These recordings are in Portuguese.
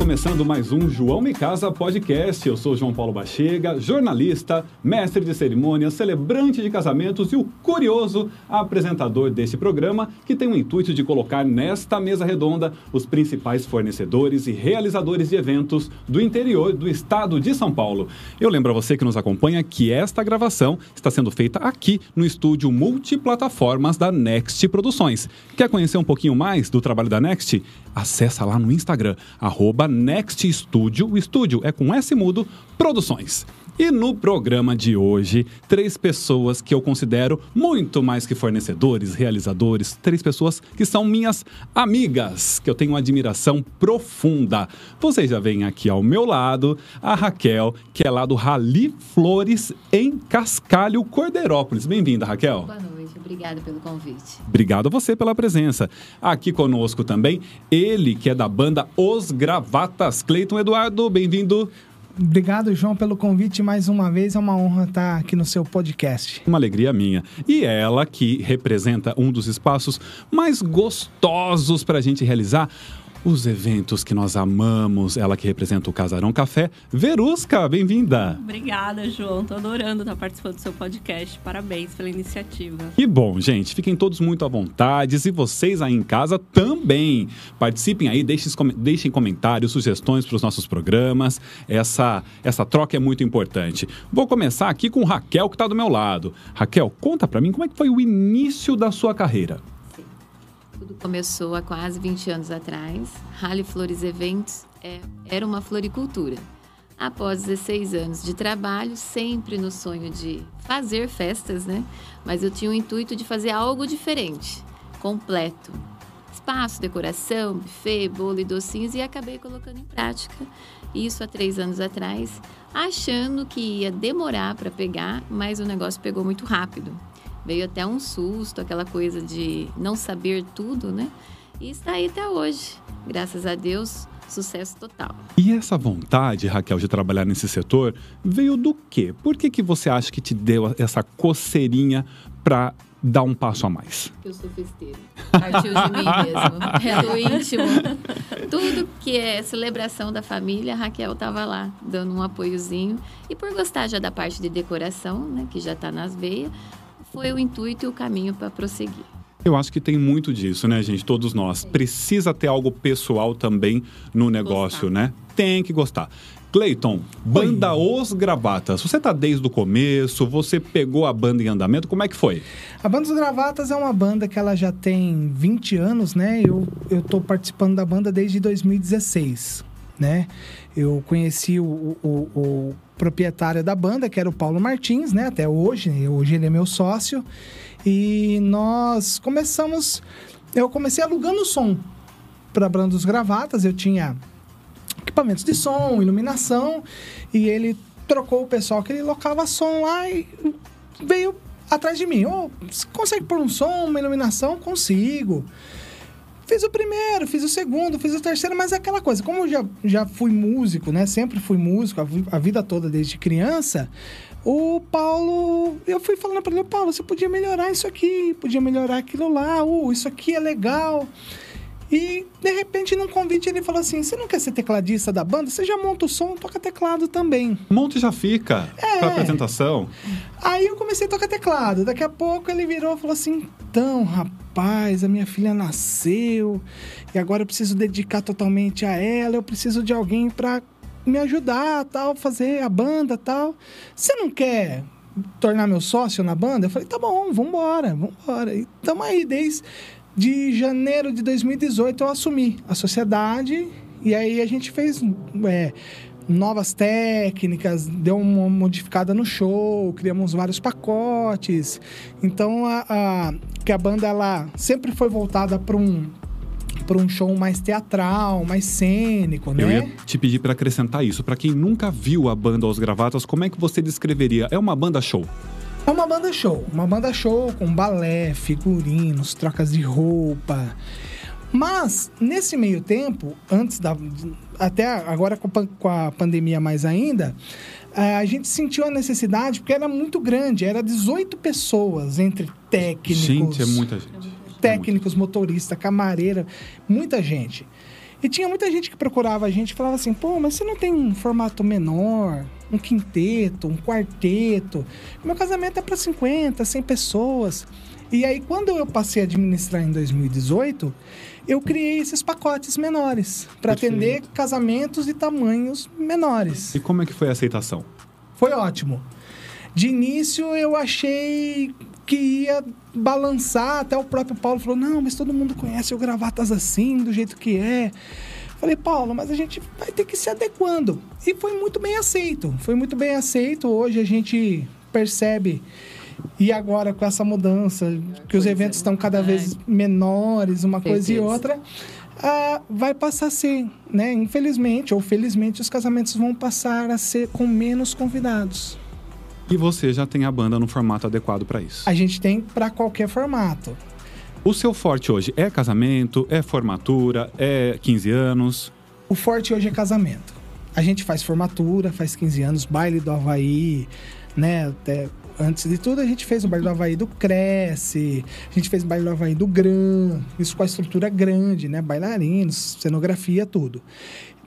começando mais um João Me Casa Podcast. Eu sou João Paulo Bachega, jornalista, mestre de cerimônias, celebrante de casamentos e o curioso apresentador deste programa, que tem o intuito de colocar nesta mesa redonda os principais fornecedores e realizadores de eventos do interior do estado de São Paulo. Eu lembro a você que nos acompanha que esta gravação está sendo feita aqui no estúdio multiplataformas da Next Produções. Quer conhecer um pouquinho mais do trabalho da Next? Acesse lá no Instagram, arroba Next Studio. O estúdio é com S mudo, Produções. E no programa de hoje, três pessoas que eu considero muito mais que fornecedores, realizadores, três pessoas que são minhas amigas, que eu tenho uma admiração profunda. Vocês já veem aqui ao meu lado a Raquel, que é lá do Rali Flores em Cascalho, Cordeirópolis. Bem-vinda, Raquel. Boa noite, obrigada pelo convite. Obrigado a você pela presença. Aqui conosco também, ele que é da banda Os Gravatas, Cleiton Eduardo, bem-vindo. Obrigado, João, pelo convite mais uma vez. É uma honra estar aqui no seu podcast. Uma alegria minha. E ela que representa um dos espaços mais gostosos para a gente realizar os eventos que nós amamos. Ela que representa o Casarão Café. Verusca, bem-vinda. Obrigada, João. Tô adorando estar participando do seu podcast. Parabéns pela iniciativa. Que bom, gente. Fiquem todos muito à vontade. E vocês aí em casa também. Participem aí, deixem, deixem comentários, sugestões para os nossos programas. Essa, essa troca é muito importante. Vou começar aqui com Raquel, que está do meu lado. Raquel, conta para mim como é que foi o início da sua carreira. Tudo começou há quase 20 anos atrás. Rally Flores Eventos é, era uma floricultura. Após 16 anos de trabalho, sempre no sonho de fazer festas, né? Mas eu tinha o intuito de fazer algo diferente, completo. Espaço, decoração, buffet, bolo e docinhos e acabei colocando em prática isso há três anos atrás, achando que ia demorar para pegar, mas o negócio pegou muito rápido. Veio até um susto, aquela coisa de não saber tudo, né? E está aí até hoje. Graças a Deus, sucesso total. E essa vontade, Raquel, de trabalhar nesse setor veio do quê? Por que, que você acha que te deu essa coceirinha para dar um passo a mais? Eu sou festeira. Partiu de mim mesmo. É do íntimo. Tudo que é celebração da família, a Raquel estava lá, dando um apoiozinho. E por gostar já da parte de decoração, né, que já está nas veias, foi o intuito e o caminho para prosseguir. Eu acho que tem muito disso, né, gente? Todos nós. Precisa ter algo pessoal também no negócio, gostar. né? Tem que gostar. Cleiton, banda Oi. Os Gravatas. Você tá desde o começo? Você pegou a banda em andamento? Como é que foi? A banda Os Gravatas é uma banda que ela já tem 20 anos, né? Eu, eu tô participando da banda desde 2016, né? Eu conheci o, o, o proprietário da banda, que era o Paulo Martins, né? Até hoje, né? hoje ele é meu sócio. E nós começamos. Eu comecei alugando som para a banda dos gravatas. Eu tinha equipamentos de som, iluminação, e ele trocou o pessoal que ele locava som lá e veio atrás de mim. Oh, consegue pôr um som, uma iluminação? Consigo. Fiz o primeiro, fiz o segundo, fiz o terceiro, mas é aquela coisa, como eu já, já fui músico, né? Sempre fui músico a, a vida toda desde criança. O Paulo, eu fui falando para ele, Paulo, você podia melhorar isso aqui, podia melhorar aquilo lá, uh, isso aqui é legal. E de repente, num convite, ele falou assim: Você não quer ser tecladista da banda? Você já monta o som, toca teclado também. Monta e já fica. É. Pra apresentação. Aí eu comecei a tocar teclado. Daqui a pouco ele virou e falou assim: Então, rapaz, a minha filha nasceu e agora eu preciso dedicar totalmente a ela. Eu preciso de alguém para me ajudar, tal, fazer a banda, tal. Você não quer tornar meu sócio na banda? Eu falei: Tá bom, vambora, vambora. E tamo aí desde de janeiro de 2018 eu assumi a sociedade e aí a gente fez é, novas técnicas, deu uma modificada no show, criamos vários pacotes. Então a, a que a banda ela sempre foi voltada para um para um show mais teatral, mais cênico, né? Eu ia te pedir para acrescentar isso. Para quem nunca viu a banda Os Gravatas, como é que você descreveria? É uma banda show? Uma banda show, uma banda show com balé, figurinos, trocas de roupa. Mas, nesse meio tempo, antes da. Até agora com a, pandemia mais ainda, eh, a gente sentiu a necessidade, porque era muito grande, era 18 pessoas entre técnicos. Gente, é muita gente. Técnicos, motorista, camareira, muita gente. E tinha muita gente que procurava a gente e falava assim: pô, mas você não tem um formato menor, um quinteto, um quarteto? Meu casamento é para 50, 100 pessoas. E aí, quando eu passei a administrar em 2018, eu criei esses pacotes menores para atender casamentos e tamanhos menores. E como é que foi a aceitação? Foi ótimo. De início eu achei que ia balançar, até o próprio Paulo falou: "Não, mas todo mundo conhece o gravatas assim, do jeito que é". Falei: "Paulo, mas a gente vai ter que se adequando". E foi muito bem aceito. Foi muito bem aceito. Hoje a gente percebe e agora com essa mudança, que os eventos estão cada vez menores, uma coisa e outra, ah, vai passar a ser, né? Infelizmente ou felizmente, os casamentos vão passar a ser com menos convidados. E você já tem a banda no formato adequado para isso. A gente tem para qualquer formato. O seu forte hoje é casamento, é formatura, é 15 anos. O forte hoje é casamento. A gente faz formatura, faz 15 anos, baile do Havaí, né? Até antes de tudo, a gente fez o baile do Havaí do Cresce, a gente fez o baile do Havaí do Gran, isso com a estrutura grande, né? Bailarinos, cenografia, tudo.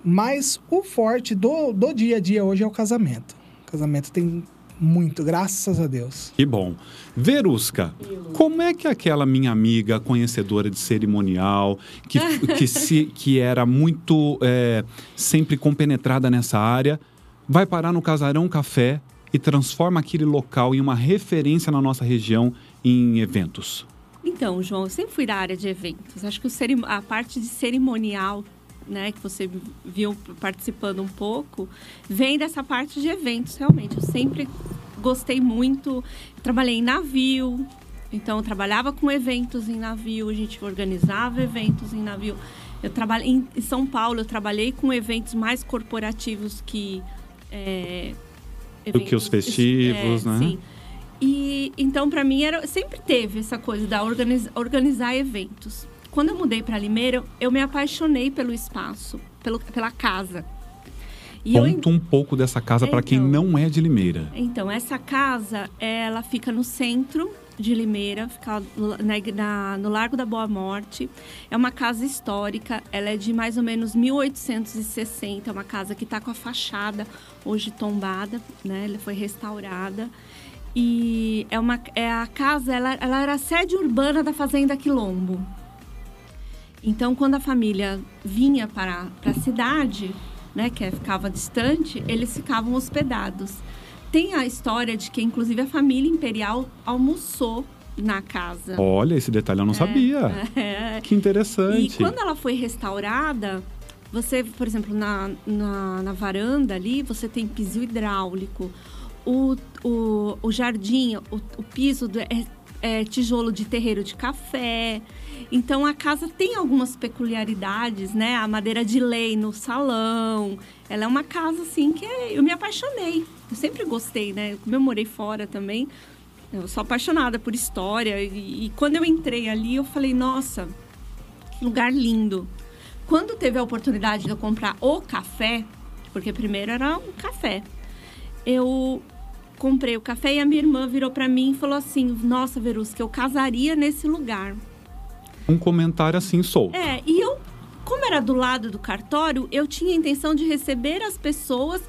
Mas o forte do, do dia a dia hoje é o casamento. O casamento tem muito, graças a Deus. Que bom. Verusca, como é que aquela minha amiga conhecedora de cerimonial, que, que, se, que era muito é, sempre compenetrada nessa área, vai parar no Casarão Café e transforma aquele local em uma referência na nossa região em eventos? Então, João, eu sempre fui da área de eventos. Acho que a parte de cerimonial, né, que você viu participando um pouco, vem dessa parte de eventos, realmente. Eu sempre gostei muito. Trabalhei em navio, então trabalhava com eventos em navio, a gente organizava eventos em navio. Eu trabalhei em em São Paulo, eu trabalhei com eventos mais corporativos que é, Do que os festivos, é, né? Sim. E então para mim era sempre teve essa coisa da organiz- organizar eventos. Quando eu mudei para Limeira, eu me apaixonei pelo espaço, pelo, pela casa. E eu, Conta um pouco dessa casa para quem Então. não é de Limeira. então, essa casa, ela fica no centro de Limeira, fica ig- na- no Largo da Boa Morte. É uma casa histórica, ela é de mais ou menos 1860. É uma casa que está com a fachada hoje tombada, né? Ela foi restaurada. E é uma, é a casa, ela, ela era a sede urbana da Fazenda Quilombo. Então, quando a família vinha para, para a cidade, né, que é- ficava distante, eles ficavam hospedados. Tem a história de que, inclusive, a família imperial almoçou na casa. Olha, esse detalhe eu não sabia. É. Que interessante. E quando ela foi restaurada, você, por exemplo, na, na, na varanda ali, você tem piso hidráulico. O, o, o jardim, o, o piso do- é, é tijolo de terreiro de café. Então a casa tem algumas peculiaridades, né? A madeira de lei no salão. Ela é uma casa assim que é- eu me apaixonei. Eu sempre gostei, né? Como eu morei fora também, eu sou apaixonada por história. E, e quando eu entrei ali, eu falei, nossa, que lugar lindo. Quando teve a oportunidade de eu comprar o café, porque primeiro era um café, eu comprei o café e a minha irmã virou para mim e falou assim: Nossa, Verusca, eu casaria nesse lugar. Um comentário assim solto. É, e eu, como era do lado do cartório, eu tinha a intenção de receber as pessoas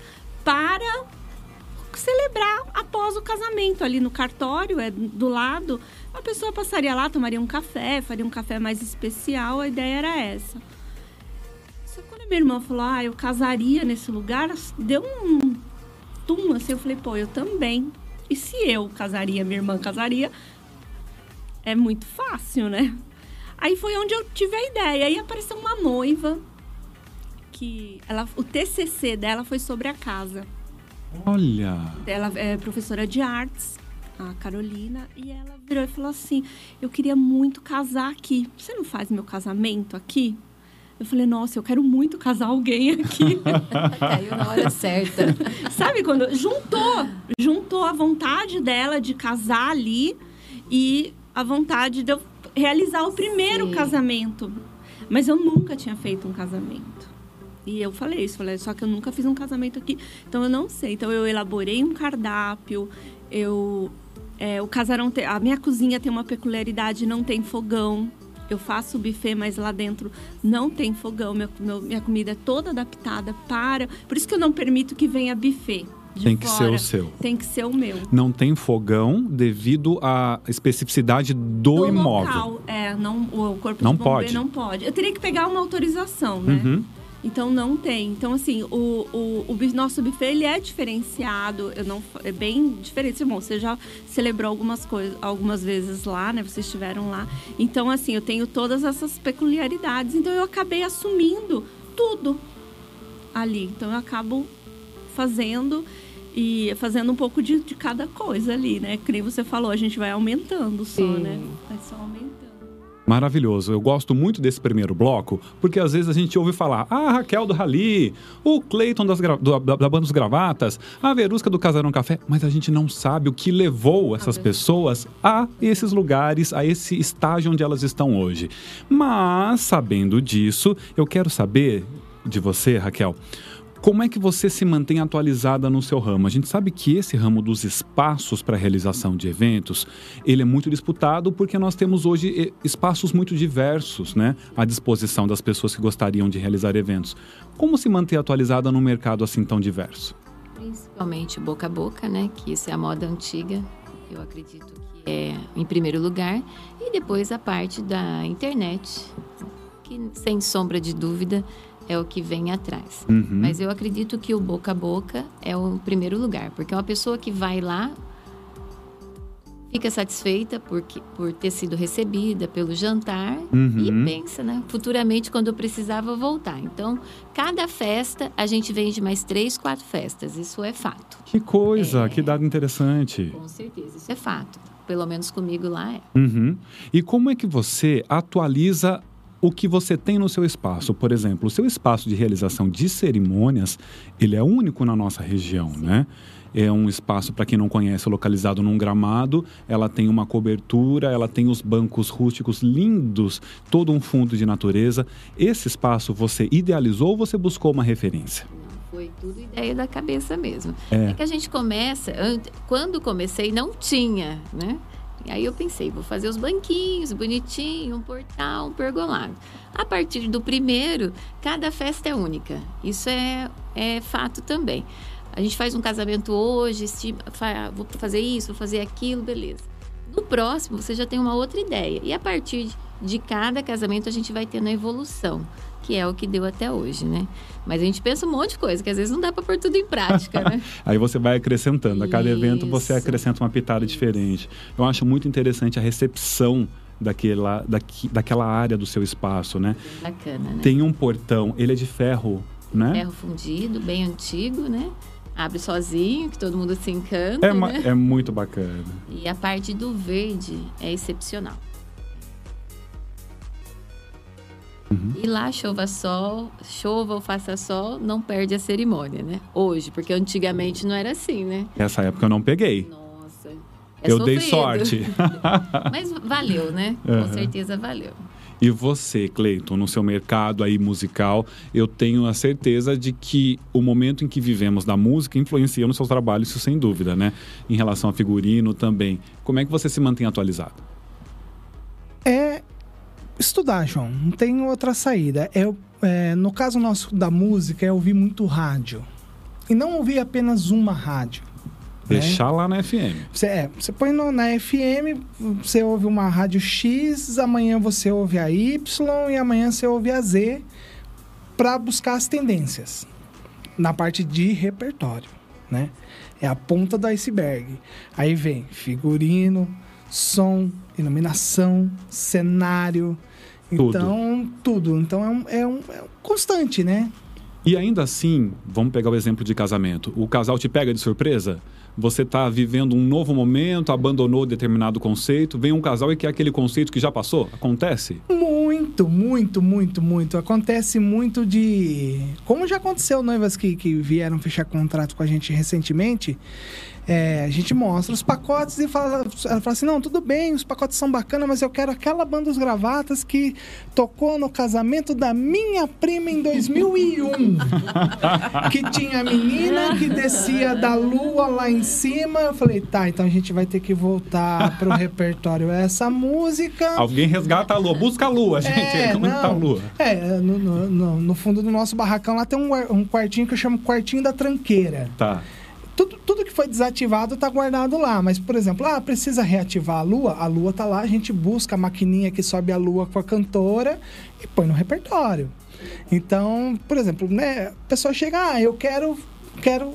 para celebrar após o casamento ali no cartório, é do lado. A pessoa passaria lá, tomaria um café, faria um café mais especial, a ideia era essa. Só quando a minha irmã falou, ah, eu casaria nesse lugar, deu um tum assim, eu falei, pô, eu também. E se eu casaria, minha irmã casaria, é muito fácil, né? Aí foi onde eu tive a ideia. Aí apareceu uma noiva que ela, o TCC dela foi sobre a casa. Olha. Ela é professora de artes, a Carolina, e ela virou e falou assim: "Eu queria muito casar aqui. Você não faz meu casamento aqui?" Eu falei, nossa, eu quero muito casar alguém aqui. Caiu na hora certa. Sabe quando juntou, juntou a vontade dela de casar ali e a vontade de eu realizar o primeiro Sim. casamento. Mas eu nunca tinha feito um casamento. E eu falei isso, falei, só que eu nunca fiz um casamento aqui, então eu não sei. Então eu elaborei um cardápio, eu é, o casarão tem, a minha cozinha tem uma peculiaridade, não tem fogão. Eu faço buffet, mas lá dentro não tem fogão. Minha, meu- minha comida é toda adaptada para. Por isso que eu não permito que venha buffet. de Tem que ser fora. o seu. Tem que ser o meu. Não tem fogão devido à especificidade do, Do imóvel. local. É, não, o corpo Não de bombeiro pode. não pode. Eu teria que pegar uma autorização, né? Uhum. Então não tem. Então assim, o, o, o nosso buffet ele é diferenciado. Eu não é bem diferente. Bom, você já celebrou algumas coisas, algumas vezes lá, né? Vocês estiveram lá. Então assim, eu tenho todas essas peculiaridades. Então eu acabei assumindo tudo ali. Então eu acabo fazendo e fazendo um pouco de, de cada coisa ali, né? Que nem você falou, a gente vai aumentando só, Sim. né? Vai só aumentando. Maravilhoso. Eu gosto muito desse primeiro bloco, porque às vezes a gente ouve falar: ah, Raquel do Rally, o Cleiton das gra- do- da, da Banda dos Gravatas, a Verusca do Casarão Café, mas a gente não sabe o que levou essas pessoas a esses lugares, a esse estágio onde elas estão hoje. Mas, sabendo disso, eu quero saber de você, Raquel. Como é que você se mantém atualizada no seu ramo? A gente sabe que esse ramo dos espaços para realização de eventos, ele é muito disputado porque nós temos hoje eh, espaços muito diversos, né, à disposição das pessoas que gostariam de realizar eventos. Como se manter atualizada num mercado assim tão diverso? Principalmente boca a boca, né? Que isso é a moda antiga. Eu acredito que é em primeiro lugar. E depois a parte da internet, que sem sombra de dúvida é o que vem atrás. Uhum. Mas eu acredito que o boca a boca é o primeiro lugar, porque é uma pessoa que vai lá fica satisfeita porque, por ter sido recebida pelo jantar Uhum. e pensa, né? Futuramente, quando eu precisava voltar. Então, cada festa, a gente vende mais três, quatro festas. Isso é fato. Que coisa, É. que dado interessante. Com certeza, isso é fato. Pelo menos comigo lá é. Uhum. E como é que você atualiza o que você tem no seu espaço? Por exemplo, o seu espaço de realização de cerimônias, ele é único na nossa região, né? É um espaço, para quem não conhece, localizado num gramado. Ela tem uma cobertura, ela tem os bancos rústicos lindos, todo um fundo de natureza. Esse espaço você idealizou ou você buscou uma referência? Foi tudo ideia da cabeça mesmo. É. É, que a gente começa, quando comecei não tinha, né? E aí eu pensei, vou fazer os banquinhos, bonitinho, um portal, um pergolado. A partir do primeiro, cada festa é única. Isso é, é fato também. A gente faz um casamento hoje, estima, fa- vou fazer isso, vou fazer aquilo, beleza. No próximo, você já tem uma outra ideia. E a partir de cada casamento, a gente vai tendo a evolução, que é o que deu até hoje, né? Mas a gente pensa um monte de coisa, que às vezes não dá para pôr tudo em prática, né? Aí você vai acrescentando. A cada evento você Isso. acrescenta uma pitada diferente. Eu acho muito interessante a recepção daquela, daqui, daquela área do seu espaço, né? Bacana, né? Tem um portão, ele é de ferro, né? Ferro fundido, bem antigo, né? Abre sozinho, que todo mundo se encanta, É, né? é muito bacana. E a parte do verde é excepcional. Uhum. E lá, chova sol, chova ou faça sol, não perde a cerimônia, né? Hoje, porque antigamente não era assim, né? Essa época eu não peguei. Nossa. é eu dei sofrido. sorte. Mas valeu, né? Uhum. Com certeza valeu. E você, Cleiton, no seu mercado aí musical, eu tenho a certeza de que o momento em que vivemos da música influencia no seu trabalho, isso sem dúvida, né? Em relação a figurino também. Como é que você se mantém atualizado? É estudar, João. Não tem outra saída. Eu, é, no caso nosso da música, é ouvir muito rádio. E não ouvir apenas uma rádio. né? Deixar lá na FM. Você, é, você põe no- na FM, você ouve uma rádio X, amanhã você ouve a Y e amanhã você ouve a Z para buscar as tendências na parte de repertório, né? É a ponta do iceberg. Aí vem figurino, som, iluminação, cenário, Tudo. então tudo. Então é um, é um- é um constante, né? E ainda assim, vamos pegar o exemplo de casamento. O casal te pega de surpresa? Você está vivendo um novo momento, abandonou determinado conceito, vem um casal e quer aquele conceito que já passou? Acontece? Muito, muito, muito, muito. Acontece muito de. Como já aconteceu, noivas que, que vieram fechar contrato com a gente recentemente. É, a gente mostra os pacotes e fala, ela fala assim: não, tudo bem, os pacotes são bacanas, mas eu quero aquela banda dos gravatas que tocou no casamento da minha prima em 2001. que tinha a menina que descia da lua lá em cima. Eu falei: tá, então a gente vai ter que voltar pro repertório essa música. Alguém resgata a lua, busca a lua, gente. É, Como não, tá a lua? É, no, no- no- fundo do nosso barracão lá tem um, um quartinho que eu chamo quartinho da tranqueira. Tá. Tudo, tudo que foi desativado tá guardado lá. Mas, por exemplo, ah, precisa reativar a lua? A lua tá lá, a gente busca a maquininha que sobe a lua com a cantora e põe no repertório. Então, por exemplo, né, a pessoa chega, ah, eu quero, quero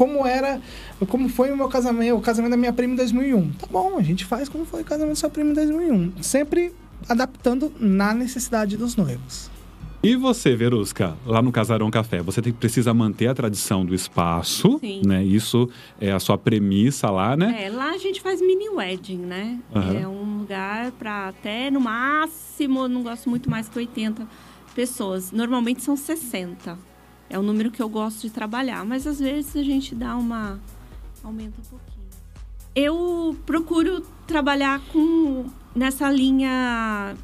como era, como foi o meu casamento, o casamento da minha prima em 2001. Tá bom, a gente faz como foi o casamento da sua prima em 2001. Sempre adaptando na necessidade dos noivos. E você, Verusca, lá no Casarão Café, você tem- precisa manter a tradição do espaço, Sim. né? Isso é a sua premissa lá, né? É, lá a gente faz mini wedding, né? Aham. É um lugar para até no máximo, não gosto muito mais que 80 pessoas. Normalmente são 60. É o número que eu gosto de trabalhar, mas às vezes a gente dá uma aumenta um pouquinho. Eu procuro trabalhar com nessa linha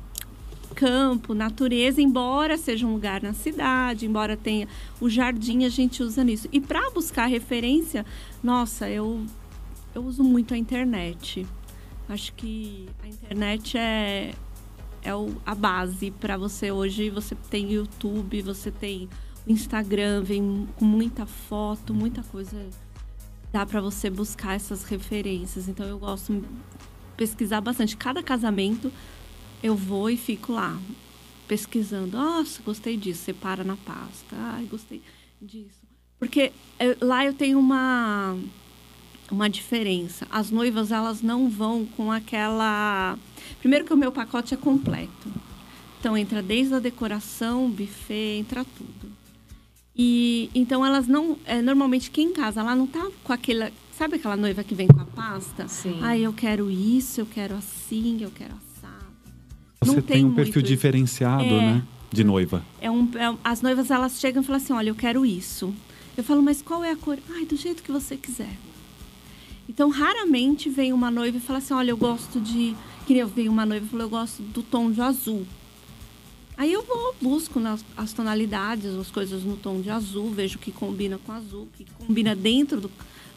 campo, natureza, embora seja um lugar na cidade, embora tenha o jardim, a gente usa nisso. E para buscar referência, nossa, eu eu uso muito a internet. Acho que a internet é, é a base para você hoje. Você tem YouTube, você tem Instagram, vem com muita foto, muita coisa. Dá para você buscar essas referências. Então eu gosto de pesquisar bastante. Cada casamento eu vou e fico lá pesquisando. Nossa, gostei disso. Você para na pasta. Ai, gostei disso. Porque eh, lá eu tenho uma uma diferença. As noivas, elas não vão com aquela... Primeiro que o meu pacote é completo. Então, entra desde a decoração, buffet, entra tudo. E, então, elas não... é, normalmente, quem casa lá não tá com aquela... Sabe aquela noiva que vem com a pasta? Sim. Ai, eu quero isso, eu quero assim, eu quero assado. Você não tem tem um perfil isso. diferenciado, É. né? De noiva. É um, é as noivas elas chegam e falam assim: olha, eu quero isso. Eu falo, mas qual é a cor? Ai, do jeito que você quiser. Então, raramente vem uma noiva e fala assim: olha, eu gosto de. Que nem eu veio uma noiva e falou: eu gosto do tom de azul. Aí eu vou, busco nas, as tonalidades, as coisas no tom de azul, vejo o que combina com azul, que combina dentro do,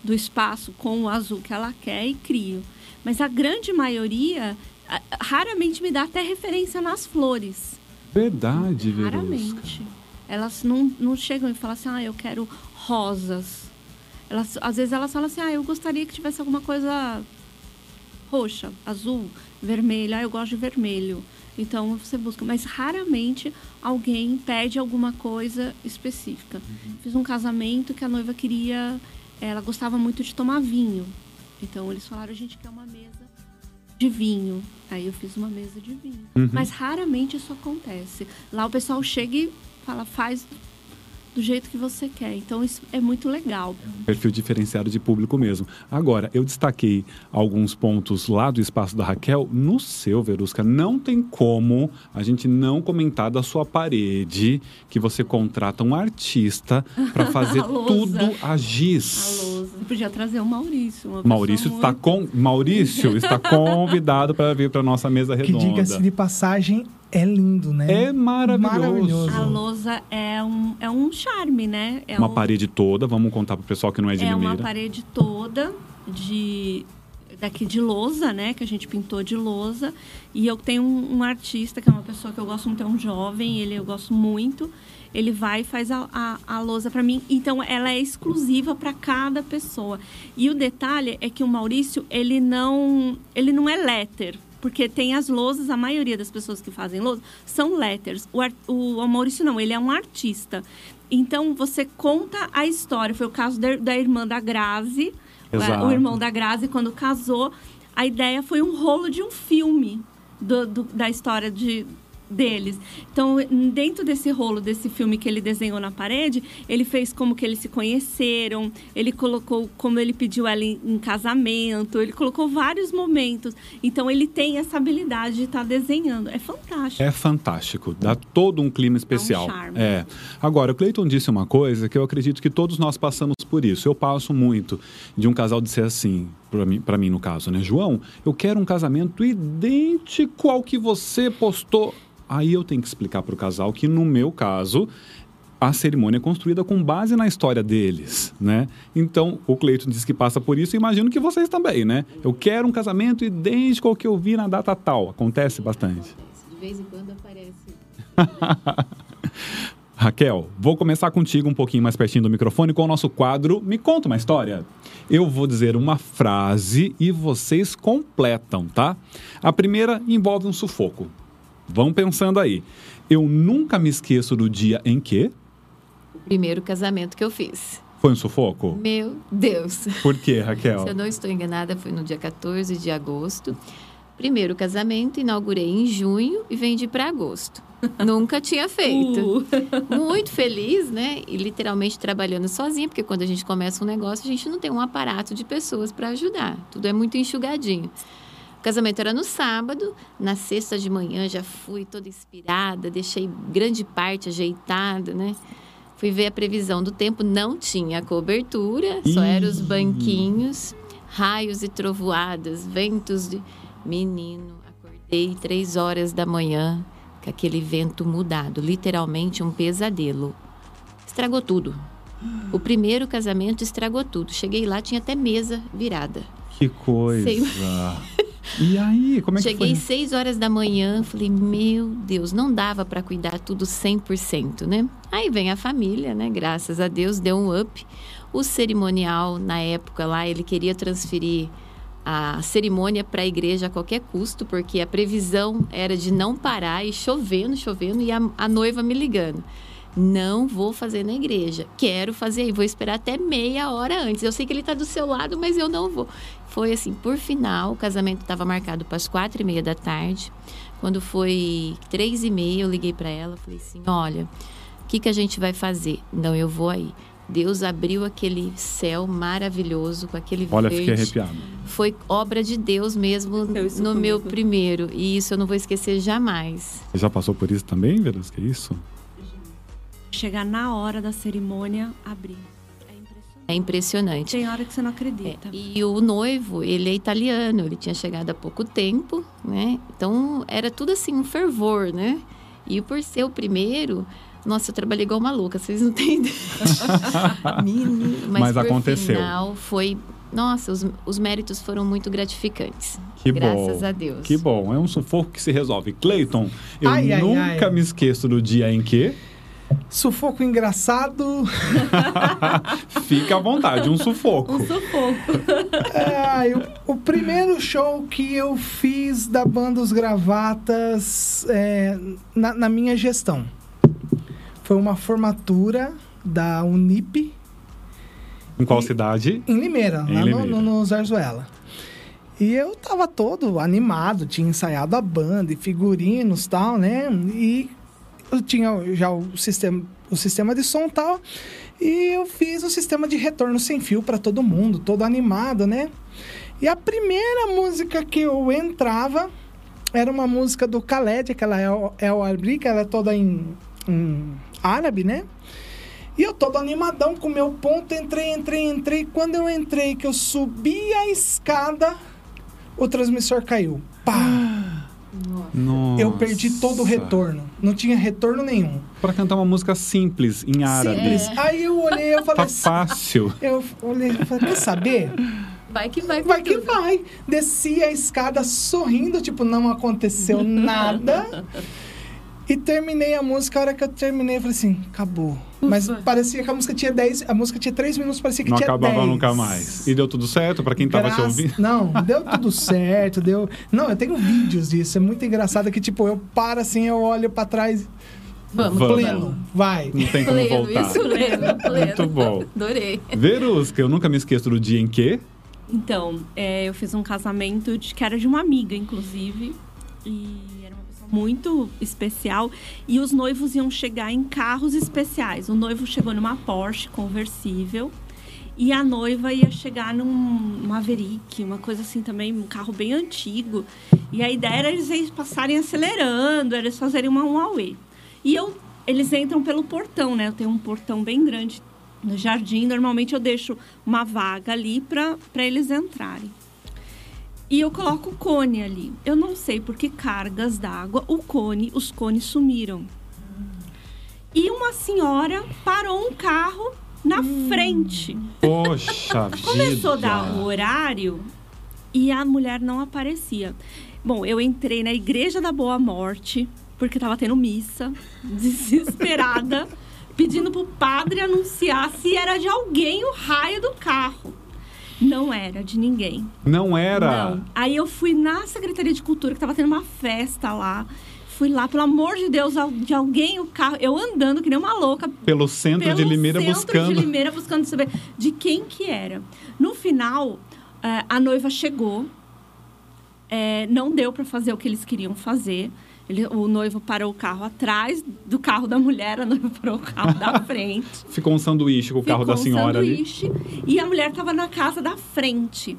do espaço com o azul que ela quer e crio. Mas a grande maioria raramente me dá até referência nas flores. Verdade, Verusca. Raramente. Elas não, não chegam e falam assim, ah, eu quero rosas. Elas, às vezes elas falam assim, ah, eu gostaria que tivesse alguma coisa roxa, azul, vermelho. Ah, eu gosto de vermelho. Então você busca. Mas raramente alguém pede alguma coisa específica. Fiz um casamento que a noiva queria. Ela gostava muito de tomar vinho. Então eles falaram, a gente quer uma mesa de vinho. Aí eu fiz uma mesa de vinho. Uhum. Mas raramente isso acontece. Lá o pessoal chega e fala, faz do jeito que você quer. Então isso é muito legal. Perfil diferenciado de público mesmo. Agora, eu destaquei alguns pontos lá do espaço da Raquel. No seu, Verusca, não tem como a gente não comentar da sua parede que você contrata um artista para fazer A tudo a giz. A lousa. Podia trazer o Maurício. Maurício está muito- com Maurício está convidado para vir para nossa mesa Que redonda. diga-se de passagem, é lindo, né? É maravilhoso. Maravilhoso. A lousa é um, é um charme, né? É Uma um, parede toda, vamos contar para o pessoal que não é de É uma Limeira. parede toda de daqui de lousa, né? Que a gente pintou de lousa. E eu tenho um, um artista, que é uma pessoa que eu gosto muito, é um jovem, ele eu gosto muito. Ele vai e faz a, a, a lousa para mim. Então, ela é exclusiva para cada pessoa. E o detalhe é que o Maurício, ele não, ele não é letter. Porque tem as lousas, a maioria das pessoas que fazem lousa são letters. O, o Maurício não, ele é um artista. Então, você conta a história. Foi o caso da, da irmã da Grazi. Exato. O irmão da Grazi, quando casou, a ideia foi um rolo de um filme do- do- da história de, deles. Então, dentro desse rolo desse filme que ele desenhou na parede, ele fez como que eles se conheceram, ele colocou como ele pediu ela em, em casamento, ele colocou vários momentos. Então, ele tem essa habilidade de estar tá desenhando. É fantástico. É fantástico, dá todo um clima especial. Dá um charme. É. Agora, o Cleiton disse uma coisa que eu acredito que todos nós passamos por isso. Eu passo muito de um casal dizer assim, para mim, pra mim no caso, né? João, eu quero um casamento idêntico ao que você postou Aí eu tenho que explicar para o casal que, no meu caso, a cerimônia é construída com base na história deles, né? Então, o Cleiton diz que passa por isso e imagino que vocês também, né? Eu quero um casamento idêntico ao que eu vi na data tal. Acontece bastante. De vez em quando aparece. Raquel, vou começar contigo um pouquinho mais pertinho do microfone com o nosso quadro Me Conta uma História. Eu vou dizer uma frase e vocês completam, tá? A primeira envolve um sufoco. Vão pensando aí. Eu nunca me esqueço do dia em que. O primeiro casamento que eu fiz. Foi um sufoco? Meu Deus. Por quê, Raquel? Se eu não estou enganada, foi no dia 14 de agosto. Primeiro casamento, inaugurei em junho e vendi para agosto. Nunca tinha feito. Uh. Muito feliz, né? E literalmente trabalhando sozinha, porque quando a gente começa um negócio, a gente não tem um aparato de pessoas para ajudar. Tudo é muito enxugadinho. O casamento era no sábado, na sexta de manhã já fui toda inspirada, deixei grande parte ajeitada, né? Fui ver a previsão do tempo, não tinha cobertura, só eram os banquinhos, raios e trovoadas, ventos de. Menino, acordei três horas da manhã com aquele vento mudado, literalmente um pesadelo. Estragou tudo. O primeiro casamento estragou tudo. Cheguei lá, tinha até mesa virada. Que coisa! Sem... E aí, como é Cheguei que foi? Cheguei 6 horas da manhã, falei, meu Deus, não dava para cuidar tudo 100%, né? Aí vem a família, né? Graças a Deus, deu um up. O cerimonial, na época lá, ele queria transferir a cerimônia para a igreja a qualquer custo, porque a previsão era de não parar e chovendo, chovendo, e a, a noiva me ligando. Não vou fazer na igreja. Quero fazer aí. Vou esperar até meia hora antes. Eu sei que ele está do seu lado, mas eu não vou. Foi assim, por final, o casamento estava marcado para as quatro e meia da tarde. Quando foi três e meia, eu liguei para ela, falei assim, olha, o que, que a gente vai fazer? Não, eu vou aí. Deus abriu aquele céu maravilhoso com aquele Olha, verde. fiquei arrepiado. Foi obra de Deus mesmo no meu primeiro. E isso eu não vou esquecer jamais. Você já passou por isso também, Verusca? É isso? chegar na hora da cerimônia, abrir. É impressionante. Tem hora que você não acredita. É, e o noivo, ele é italiano, ele tinha chegado há pouco tempo, né? Então era tudo assim, um fervor, né? E por ser o primeiro, nossa, eu trabalhei igual maluca, vocês não têm ideia. mas, mas aconteceu. final foi. Nossa, os, os méritos foram muito gratificantes. Que graças bom. a Deus. Que bom. É um sufoco que se resolve. Cleiton, eu ai, nunca ai, ai. me esqueço do dia em que Sufoco engraçado. Fica à vontade, um sufoco. Um sufoco. É, o, o, primeiro show que eu fiz da banda Os Gravatas é, na, na, minha gestão foi uma formatura da Unip. Em qual e, cidade? Em Limeira, em lá Limeira. No, no, no Zarzuela. E eu tava todo animado, tinha ensaiado a banda e figurinos e tal, né? E eu tinha já o sistema, o sistema de som e tal. E eu fiz o sistema de retorno sem fio para todo mundo, todo animado, né? E a primeira música que eu entrava era uma música do Khaled, que ela é o, é o que ela é toda em, em árabe, né? E eu todo animadão com o meu ponto, entrei, entrei, entrei. Quando eu entrei, que eu subi a escada, o transmissor caiu. Pá! Nossa. Eu perdi todo o retorno. Não tinha retorno nenhum. Para cantar uma música simples, em árabe. Simples. É. Aí eu olhei eu falei tá assim, fácil. Eu olhei e falei, quer saber? Vai que vai. Vai que tudo. vai. Desci a escada sorrindo, tipo, não aconteceu nada. E terminei a música, a hora que eu terminei, eu falei assim, acabou. Mas parecia que a música tinha 10, a música tinha 3 minutos, parecia que não tinha 10. Não acabava nunca mais. E deu tudo certo para quem estava te ouvindo? Não, deu tudo certo, deu. Não, eu tenho vídeos disso, é muito engraçado que tipo, eu paro assim, eu olho para trás Vamos, Vamos. Pleno, vai. Não tem como pleno, voltar. Isso, pleno, pleno. Muito bom. Adorei. Verusca, eu nunca me esqueço do dia em que... Então, é, eu fiz um casamento de, que era de uma amiga, inclusive. E muito especial. E os noivos iam chegar em carros especiais. O noivo chegou numa Porsche conversível. E a noiva ia chegar num Maverick, uma coisa assim também, um carro bem antigo. E a ideia era eles passarem acelerando, eles fazerem uma Huawei. E eu, eles entram pelo portão, né? Eu tenho um portão bem grande no jardim. Normalmente eu deixo uma vaga ali para eles entrarem. E eu coloco o cone ali. Eu não sei por que cargas d'água, o cone, os cones sumiram. E uma senhora parou um carro na frente. Poxa vida. Começou a dar o horário e a mulher não aparecia. Bom, eu entrei na Igreja da Boa Morte, porque tava tendo missa, desesperada, pedindo pro padre anunciar se era de alguém o raio do carro. Não era de ninguém. Não era? Não. Aí eu fui na Secretaria de Cultura, que tava tendo uma festa lá. Fui lá, pelo amor de Deus, de alguém o carro. Eu andando que nem uma louca. Pelo centro pelo de Limeira centro buscando. de Limeira buscando saber de quem que era. No final, eh, a noiva chegou. Eh, não deu para fazer o que eles queriam fazer. Ele, o noivo parou o carro atrás do carro da mulher, a noiva parou o carro da frente. Ficou um sanduíche com o carro Ficou da um senhora ali. sanduíche, E a mulher estava na casa da frente.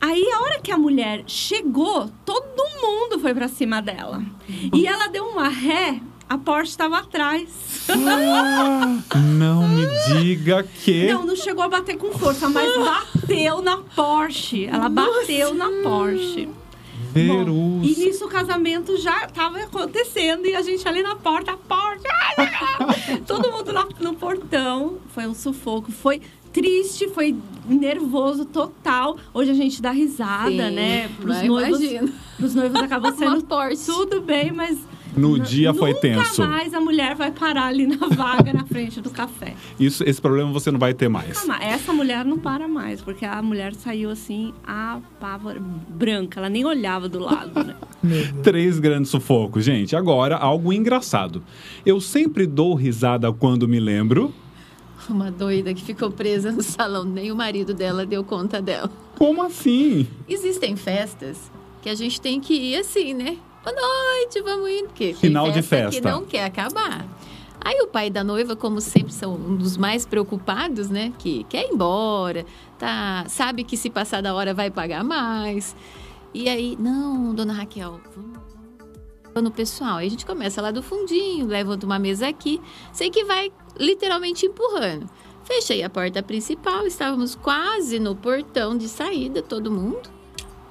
Aí, a hora que a mulher chegou, todo mundo foi para cima dela. E ela deu uma ré, a Porsche estava atrás. Não me diga que. Não, não chegou a bater com força, mas bateu na Porsche. Ela bateu na Porsche. Bom, Verus. e nisso o casamento já estava acontecendo e a gente ali na porta, a porta. Todo mundo lá no portão. Foi um sufoco. Foi triste, foi nervoso total. Hoje a gente dá risada, Sim, né? Pros noivos, imagino. pros noivos acabou sendo tudo bem, mas No dia foi nunca tenso. mais a mulher vai parar ali na vaga na frente do café. Isso, esse problema você não vai ter mais. Nunca mais. Essa mulher não para mais, porque a mulher saiu assim, apavor... branca. Ela nem olhava do lado, né? Três grandes sufocos. Gente, agora algo engraçado. Eu sempre dou risada quando me lembro. Uma doida que ficou presa no salão, nem o marido dela deu conta dela. Como assim? Existem festas que a gente tem que ir assim, né? Boa noite, vamos indo. Porque Final de que festa. não quer acabar. Aí o pai da noiva, como sempre, são um dos mais preocupados, né? Que quer ir embora, tá, sabe que se passar da hora vai pagar mais. E aí, não, dona Raquel, vamos no pessoal. Aí a gente começa lá do fundinho, levanta uma mesa aqui. Sei que vai literalmente empurrando. Fechei a porta principal, estávamos quase no portão de saída, todo mundo.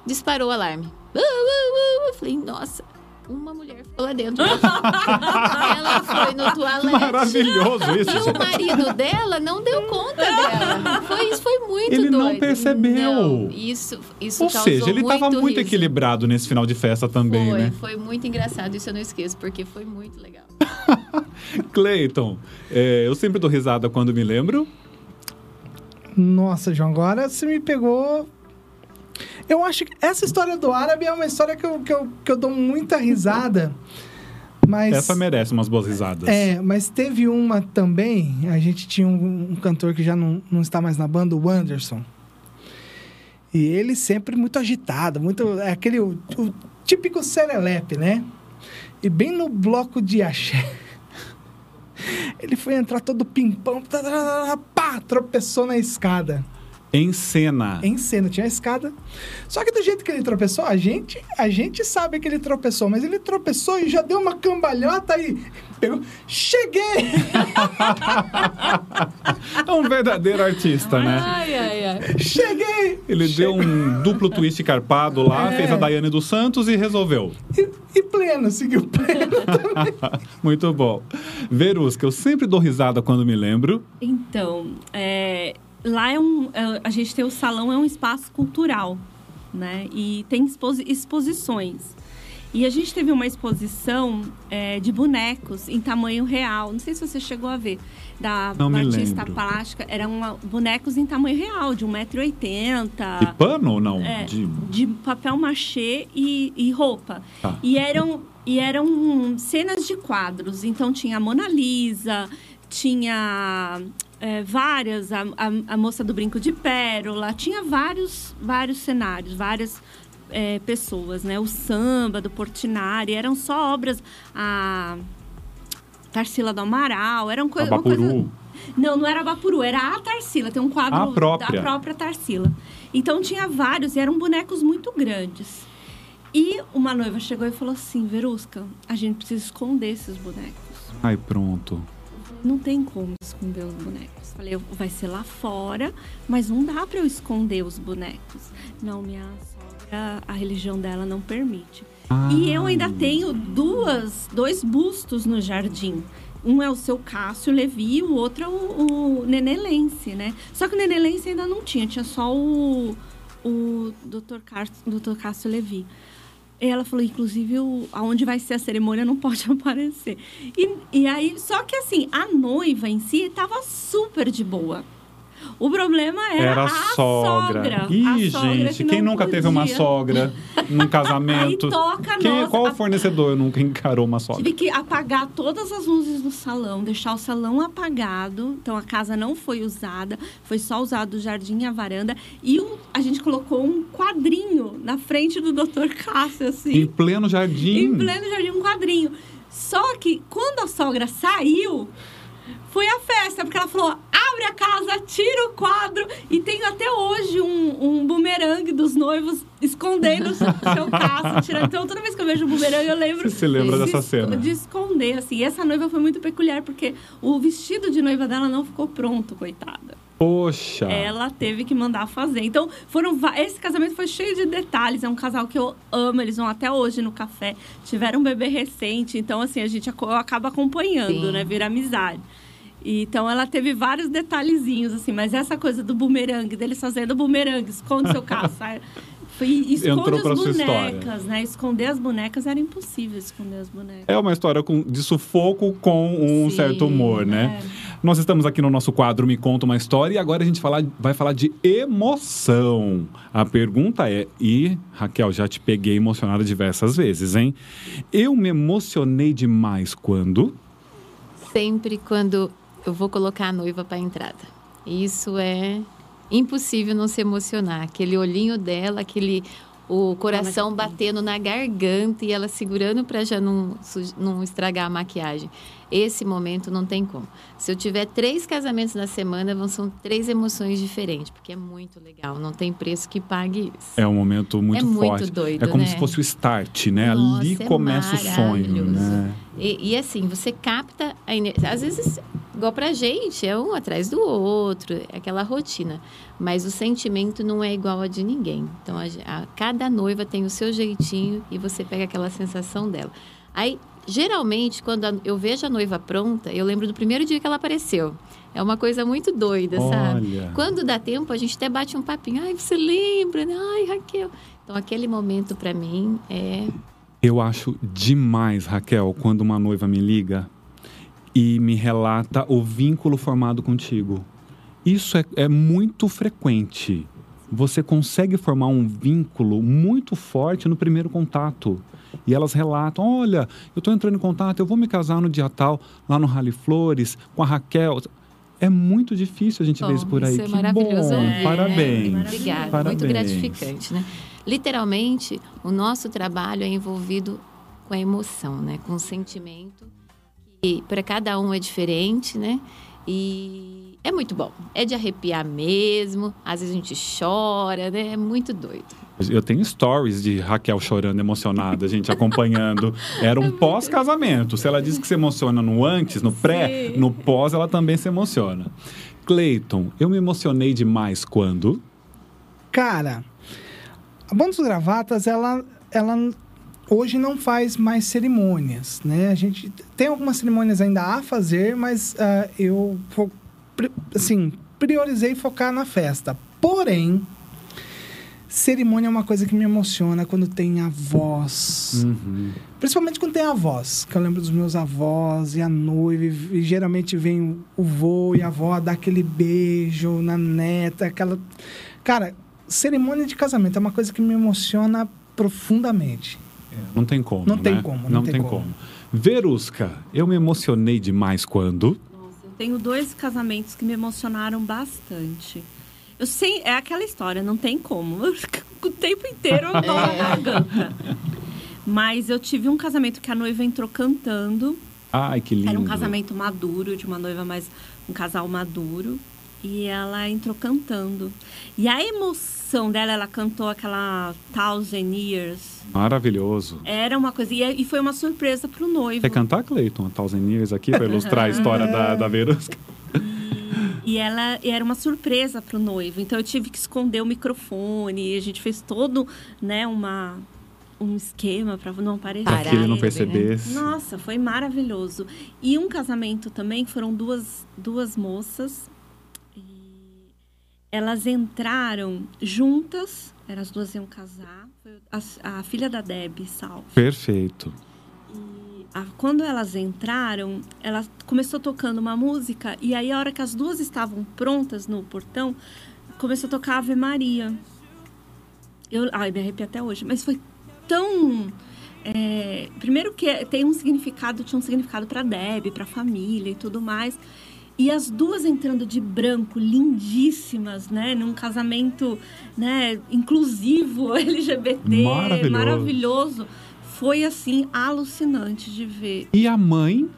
Disparou o alarme. Uh, uh, uh. Eu falei, nossa, uma mulher ficou lá dentro. Ela foi no toalete. Maravilhoso isso, E o marido dela não deu conta dela. Foi, isso foi muito Ele doido. não percebeu. Não, isso, isso Ou seja, ele estava muito riso. equilibrado nesse final de festa também, Foi, né? foi muito engraçado, isso eu não esqueço, porque foi muito legal. Cleiton, é, eu sempre dou risada quando me lembro. Nossa, João, agora você me pegou. Eu acho que essa história do árabe é uma história que eu, que eu, que eu dou muita risada. Mas. Essa merece umas boas risadas. É, mas teve uma também. A gente tinha um, um cantor que já não, não está mais na banda, o Anderson. E ele sempre muito agitado, muito. É aquele. O, o típico serelepe, né? E bem no bloco de axé. Ele foi entrar todo pimpão, tá, tá, tá, tá, pá, tropeçou na escada. Em cena. Em cena, tinha a escada. Só que do jeito que ele tropeçou, a gente, a gente sabe que ele tropeçou, mas ele tropeçou e já deu uma cambalhota e pegou. Cheguei! É um verdadeiro artista, né? Ai, ai, ai. Cheguei! Ele deu um duplo twist carpado lá, É. fez a Daiane dos Santos e resolveu. E, e pleno, seguiu pleno. Muito bom. Verusca, eu sempre dou risada quando me lembro. Então, é, lá é um. é, a gente tem o salão, é um espaço cultural, né? E tem exposi- exposições. E a gente teve uma exposição é, de bonecos em tamanho real. Não sei se você chegou a ver. Da Não artista lembro. plástica. Eram bonecos em tamanho real, de 1,80m. De pano ou não? É, De... de papel machê e, e roupa. Tá. E eram, e eram cenas de quadros. Então tinha a Mona Lisa, tinha é, várias, a, a, a moça do brinco de pérola, tinha vários, vários cenários, várias é, pessoas, né? O samba do Portinari, eram só obras. A Tarsila do Amaral, eram coisas. Abapuru. Não, não era Bapuru, era a Tarsila. Tem um quadro A própria. da própria Tarsila. Então tinha vários e eram bonecos muito grandes. E uma noiva chegou e falou assim: Verusca, a gente precisa esconder esses bonecos. Ai, pronto. Não tem como esconder os bonecos. Falei, vai ser lá fora, mas não dá para eu esconder os bonecos. Não, minha sogra, a religião dela não permite. Ah. E eu ainda tenho duas, dois bustos no jardim. Um é o seu Cássio Levi e o outro é o, o Nenelense, né? Só que o Nenelense ainda não tinha, tinha só o, o Dr. Cássio, Dr. Cássio Levi. Ela falou, inclusive, o, aonde vai ser a cerimônia não pode aparecer. E, e aí, só que assim, a noiva em si estava super de boa. O problema era, Era a sogra. sogra. Ih, A sogra gente, que quem nunca teve uma podia. sogra num casamento? Aí toca Quem, qual fornecedor nunca encarou uma sogra? Tive que apagar todas as luzes do salão, deixar o salão apagado. Então a casa não foi usada, foi só usado o jardim e a varanda. E um- a gente colocou um quadrinho na frente do Dr. Cássio, assim. Em pleno jardim. Em pleno jardim, um quadrinho. Só que quando a sogra saiu, foi a festa, porque ela falou: abre a casa, tira o quadro. E tem até hoje um, um bumerangue dos noivos escondendo o seu, seu caso. Tirando. Então, toda vez que eu vejo o bumerangue, eu lembro. Você se lembra de dessa es- cena? De esconder, assim. E essa noiva foi muito peculiar, porque o vestido de noiva dela não ficou pronto, coitada. Poxa. Ela teve que mandar fazer. Então, foram va- esse casamento foi cheio de detalhes. É um casal que eu amo, eles vão até hoje no café. Tiveram um bebê recente, então assim, a gente aco- acaba acompanhando, Sim. né? Vira amizade. E, então ela teve vários detalhezinhos assim, mas essa coisa do bumerangue, deles fazendo bumerangue, esconde seu carro, sai. Foi, esconde Entrou as bonecas, né? Esconder as bonecas era impossível esconder as bonecas. É uma história com- de sufoco com um Sim, certo humor, né? Nós estamos aqui no nosso quadro Me Conta uma História e agora a gente falar- vai falar de emoção. A pergunta é, e Raquel, já te peguei emocionada diversas vezes, hein? Eu me emocionei demais quando? Sempre quando eu vou colocar a noiva para a entrada. Isso é impossível não se emocionar. Aquele olhinho dela, aquele o coração batendo na garganta e ela segurando para já não, não estragar a maquiagem. Esse momento não tem como. Se eu tiver três casamentos na semana, vão são três emoções diferentes, porque é muito legal. Não tem preço que pague isso. É um momento muito É muito forte. doido, é como né? se fosse o start, né? Nossa, Ali é começa o sonho, né? E, e assim, você capta a energia. Às vezes, igual pra gente, é um atrás do outro, é aquela rotina. Mas o sentimento não é igual a de ninguém. Então, a, a- cada noiva tem o seu jeitinho e você pega aquela sensação dela. Aí, geralmente, quando eu vejo a noiva pronta, eu lembro do primeiro dia que ela apareceu. É uma coisa muito doida, sabe? Olha. Quando dá tempo, a gente até bate um papinho. Ai, você lembra? né? Ai, Raquel. Então, aquele momento, pra mim, é Eu acho demais, Raquel, quando uma noiva me liga e me relata o vínculo formado contigo. Isso é, é muito frequente. Você consegue formar um vínculo muito forte no primeiro contato. E elas relatam: olha, eu estou entrando em contato, eu vou me casar no dia tal, lá no Rally Flores, com a Raquel. É muito difícil a gente ver isso por aí. Isso é que maravilhoso bom, né? parabéns. Obrigada, Parabéns. muito gratificante, né? Literalmente, o nosso trabalho é envolvido com a emoção, né? Com o sentimento que para cada um é diferente, né? E é muito bom. É de arrepiar mesmo. Às vezes a gente chora, né? É muito doido. Eu tenho stories de Raquel chorando emocionada, gente, acompanhando. Era um pós-casamento. Se ela diz que se emociona no antes, no pré, Sim. no pós, ela também se emociona. Cleiton, eu me emocionei demais quando? Cara, a Banda dos Gravatas, ela, ela hoje não faz mais cerimônias, né? A gente tem algumas cerimônias ainda a fazer, mas ah, eu, assim, priorizei focar na festa. Porém, cerimônia é uma coisa que me emociona quando tem a voz. Uhum. Principalmente quando tem a voz, que eu lembro dos meus avós e a noiva, e, e geralmente vem o vô e a avó dar aquele beijo na neta, aquela. Cara, cerimônia de casamento é uma coisa que me emociona profundamente. Não tem como. Não tem né? como, Não, não tem, tem como. como. Verusca, eu me emocionei demais quando? Eu tenho dois casamentos que me emocionaram bastante. Eu sei, é aquela história, não tem como. o tempo inteiro nó na garganta. Mas eu tive um casamento que a noiva entrou cantando. Ai, que lindo. Era um casamento maduro, de uma noiva mais. um casal maduro. E ela entrou cantando. E a emoção dela, ela cantou aquela Thousand Years. Maravilhoso. Era uma coisa. E, e foi uma surpresa pro noivo. Quer cantar, Cleiton, a Thousand Years aqui, para ilustrar a história da, da Verusca? E ela e era uma surpresa pro noivo. Então eu tive que esconder o microfone. E a gente fez todo, né, uma um esquema para não aparecer. Para que ele não né? percebesse. Nossa, foi maravilhoso. E um casamento também, foram duas, duas moças. Elas entraram juntas, eram as duas iam casar. Foi a, a filha da Deb, Sal. Perfeito. E a- quando elas entraram, ela começou tocando uma música. E aí, a hora que as duas estavam prontas no portão, começou a tocar Ave Maria. Eu, ai, me arrepio até hoje. Mas foi tão. é, primeiro que tem um significado, tinha um significado para Deb, para a família e tudo mais. E as duas entrando de branco, lindíssimas, né? Num casamento, né, inclusivo, LGBT, Maravilhoso. maravilhoso. Foi assim alucinante de ver. E a mãe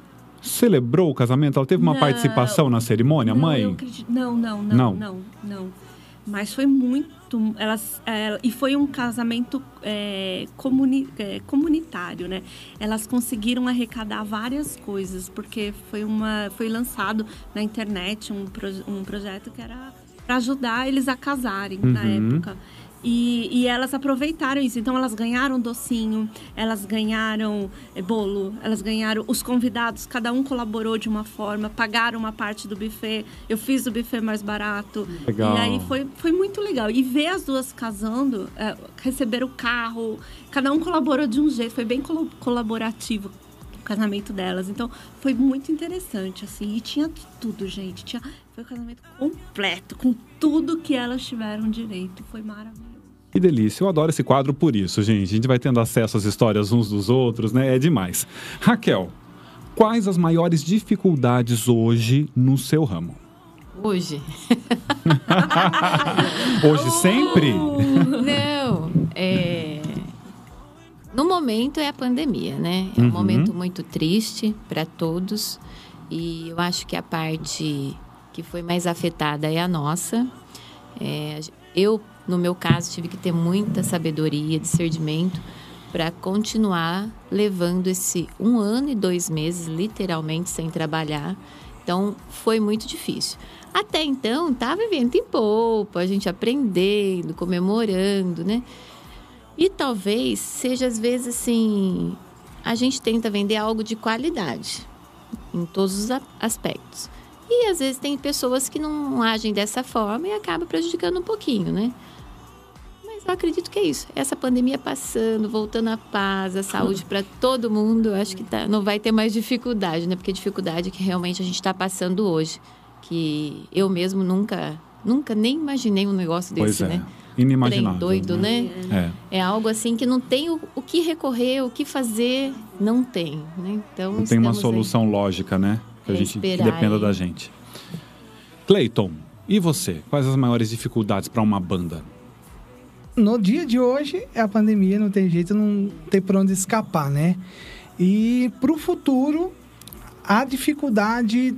celebrou o casamento? Ela teve uma Não. participação na cerimônia, não, mãe? eu acredito- não, não, não, Não. não, não, Mas foi muito. Elas, é, e foi um casamento é, comuni- é, comunitário, né? Elas conseguiram arrecadar várias coisas, porque foi, uma, foi lançado na internet um, proje- um projeto que era para ajudar eles a casarem na Uhum. época. E, e elas aproveitaram isso. Então, elas ganharam docinho, elas ganharam eh, bolo, elas ganharam os convidados, cada um colaborou de uma forma, pagaram uma parte do buffet. Eu fiz o buffet mais barato. Legal. E aí foi, foi muito legal. E ver as duas casando, receber o carro, cada um colaborou de um jeito, foi bem colo- colaborativo o casamento delas. Então, foi muito interessante, assim. E tinha tudo, gente. Tinha, foi um casamento completo, com tudo que elas tiveram direito. Foi maravilhoso. Que delícia. Eu adoro esse quadro por isso, gente. A gente vai tendo acesso às histórias uns dos outros, né? É demais. Raquel, quais as maiores dificuldades hoje no seu ramo? Hoje. Hoje sempre? Não, é... No momento é a pandemia, né? É um Uhum. momento muito triste para todos. E eu acho que a parte que foi mais afetada é a nossa. É, eu, no meu caso, tive que ter muita sabedoria, discernimento para continuar levando esse um ano e dois meses, literalmente, sem trabalhar. Então, foi muito difícil. Até então, estava vivendo em polpa, a gente aprendendo, comemorando, né? E talvez seja, às vezes, assim, a gente tenta vender algo de qualidade em todos os aspectos. E às vezes tem pessoas que não agem dessa forma e acaba prejudicando um pouquinho, né? Mas eu acredito que é isso. Essa pandemia passando, voltando à paz, a saúde para todo mundo, acho que tá, não vai ter mais dificuldade, né? Porque dificuldade que realmente a gente está passando hoje. Que eu mesmo nunca, nunca nem imaginei um negócio Pois desse, é. né? Inimaginável. Trem doido, né? É. É algo assim que não tem o, o que recorrer, o que fazer, não tem, né? Então Não tem uma estamos aí. solução lógica, né? Que a É gente que dependa da gente. Cleiton, e você? Quais as maiores dificuldades para uma banda? No dia de hoje é a pandemia, não tem jeito, não tem por onde escapar, né? E pro futuro, a dificuldade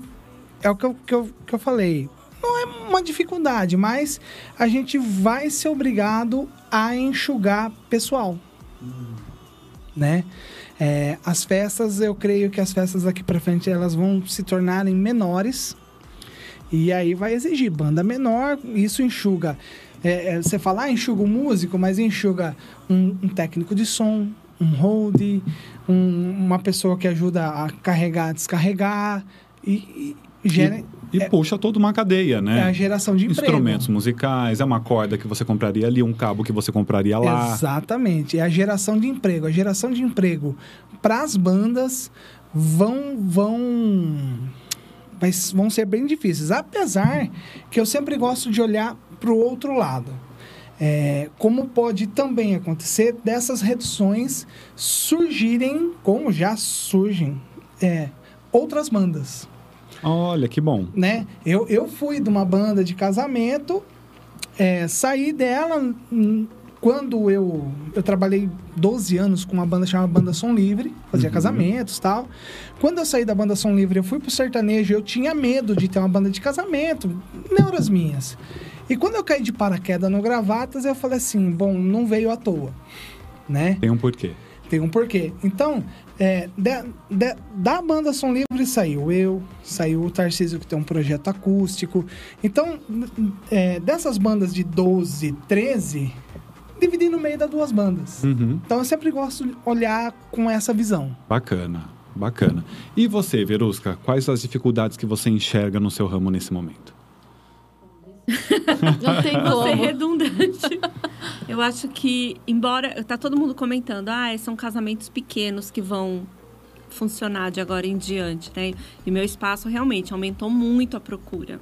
é o que eu, que eu, que eu falei. Não é uma dificuldade, mas a gente vai ser obrigado a enxugar pessoal, né? É, as festas, eu creio que as festas daqui para frente elas vão se tornarem menores e aí vai exigir banda menor, isso enxuga. É, é, você fala, ah, enxuga o músico, mas enxuga um, um técnico de som, um hold, um- uma pessoa que ajuda a carregar, descarregar e, e gera E É- puxa toda uma cadeia, é né? a geração de emprego. Instrumentos musicais, é uma corda que você compraria ali, um cabo que você compraria lá. Exatamente, é a geração de emprego. A geração de emprego para as bandas vão vão vai- vão ser bem difíceis. Apesar que eu sempre gosto de olhar para o outro lado. É, como pode também acontecer dessas reduções surgirem, como já surgem, é, outras bandas Olha, que bom. né? Eu, eu fui de uma banda de casamento, é, saí dela, quando eu, eu trabalhei 12 anos com uma banda chamada Banda Som Livre, fazia Uhum. casamentos e tal. Quando eu saí da Banda Som Livre, eu fui pro sertanejo, eu tinha medo de ter uma banda de casamento, neuras minhas. E quando eu caí de paraquedas no Gravatas, eu falei assim, bom, não veio à toa, né? Tem um porquê. Tem um porquê. Então, é, de- de- da banda Som Livre saiu eu, saiu o Tarcísio, que tem um projeto acústico. Então, é, dessas bandas de 12, 13, dividi no meio das duas bandas. Uhum. Então, eu sempre gosto de olhar com essa visão. Bacana, bacana. E você, Verusca, quais as dificuldades que você enxerga no seu ramo nesse momento? Não tem Vou ser como. redundante. Eu acho que, embora. Tá todo mundo comentando, ah, são casamentos pequenos que vão funcionar de agora em diante, né? E meu espaço realmente aumentou muito a procura.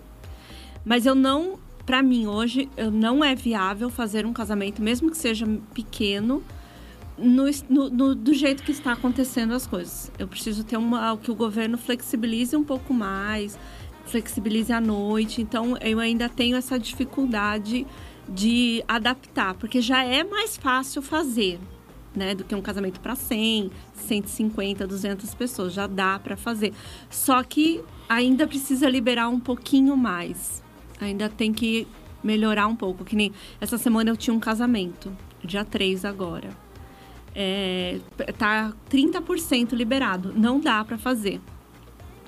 Mas eu não. Pra mim, hoje, não é viável fazer um casamento, mesmo que seja pequeno, no- no- do jeito que está acontecendo as coisas. Eu preciso ter uma, que o governo flexibilize um pouco mais, flexibilize à noite. Então, eu ainda tenho essa dificuldade de adaptar, porque já é mais fácil fazer, né, do que um casamento para 100, 150, 200 pessoas, já dá para fazer. Só que ainda precisa liberar um pouquinho mais. Ainda tem que melhorar um pouco, que nem essa semana eu tinha um casamento, dia 3 agora. É, tá 30% liberado, não dá para fazer.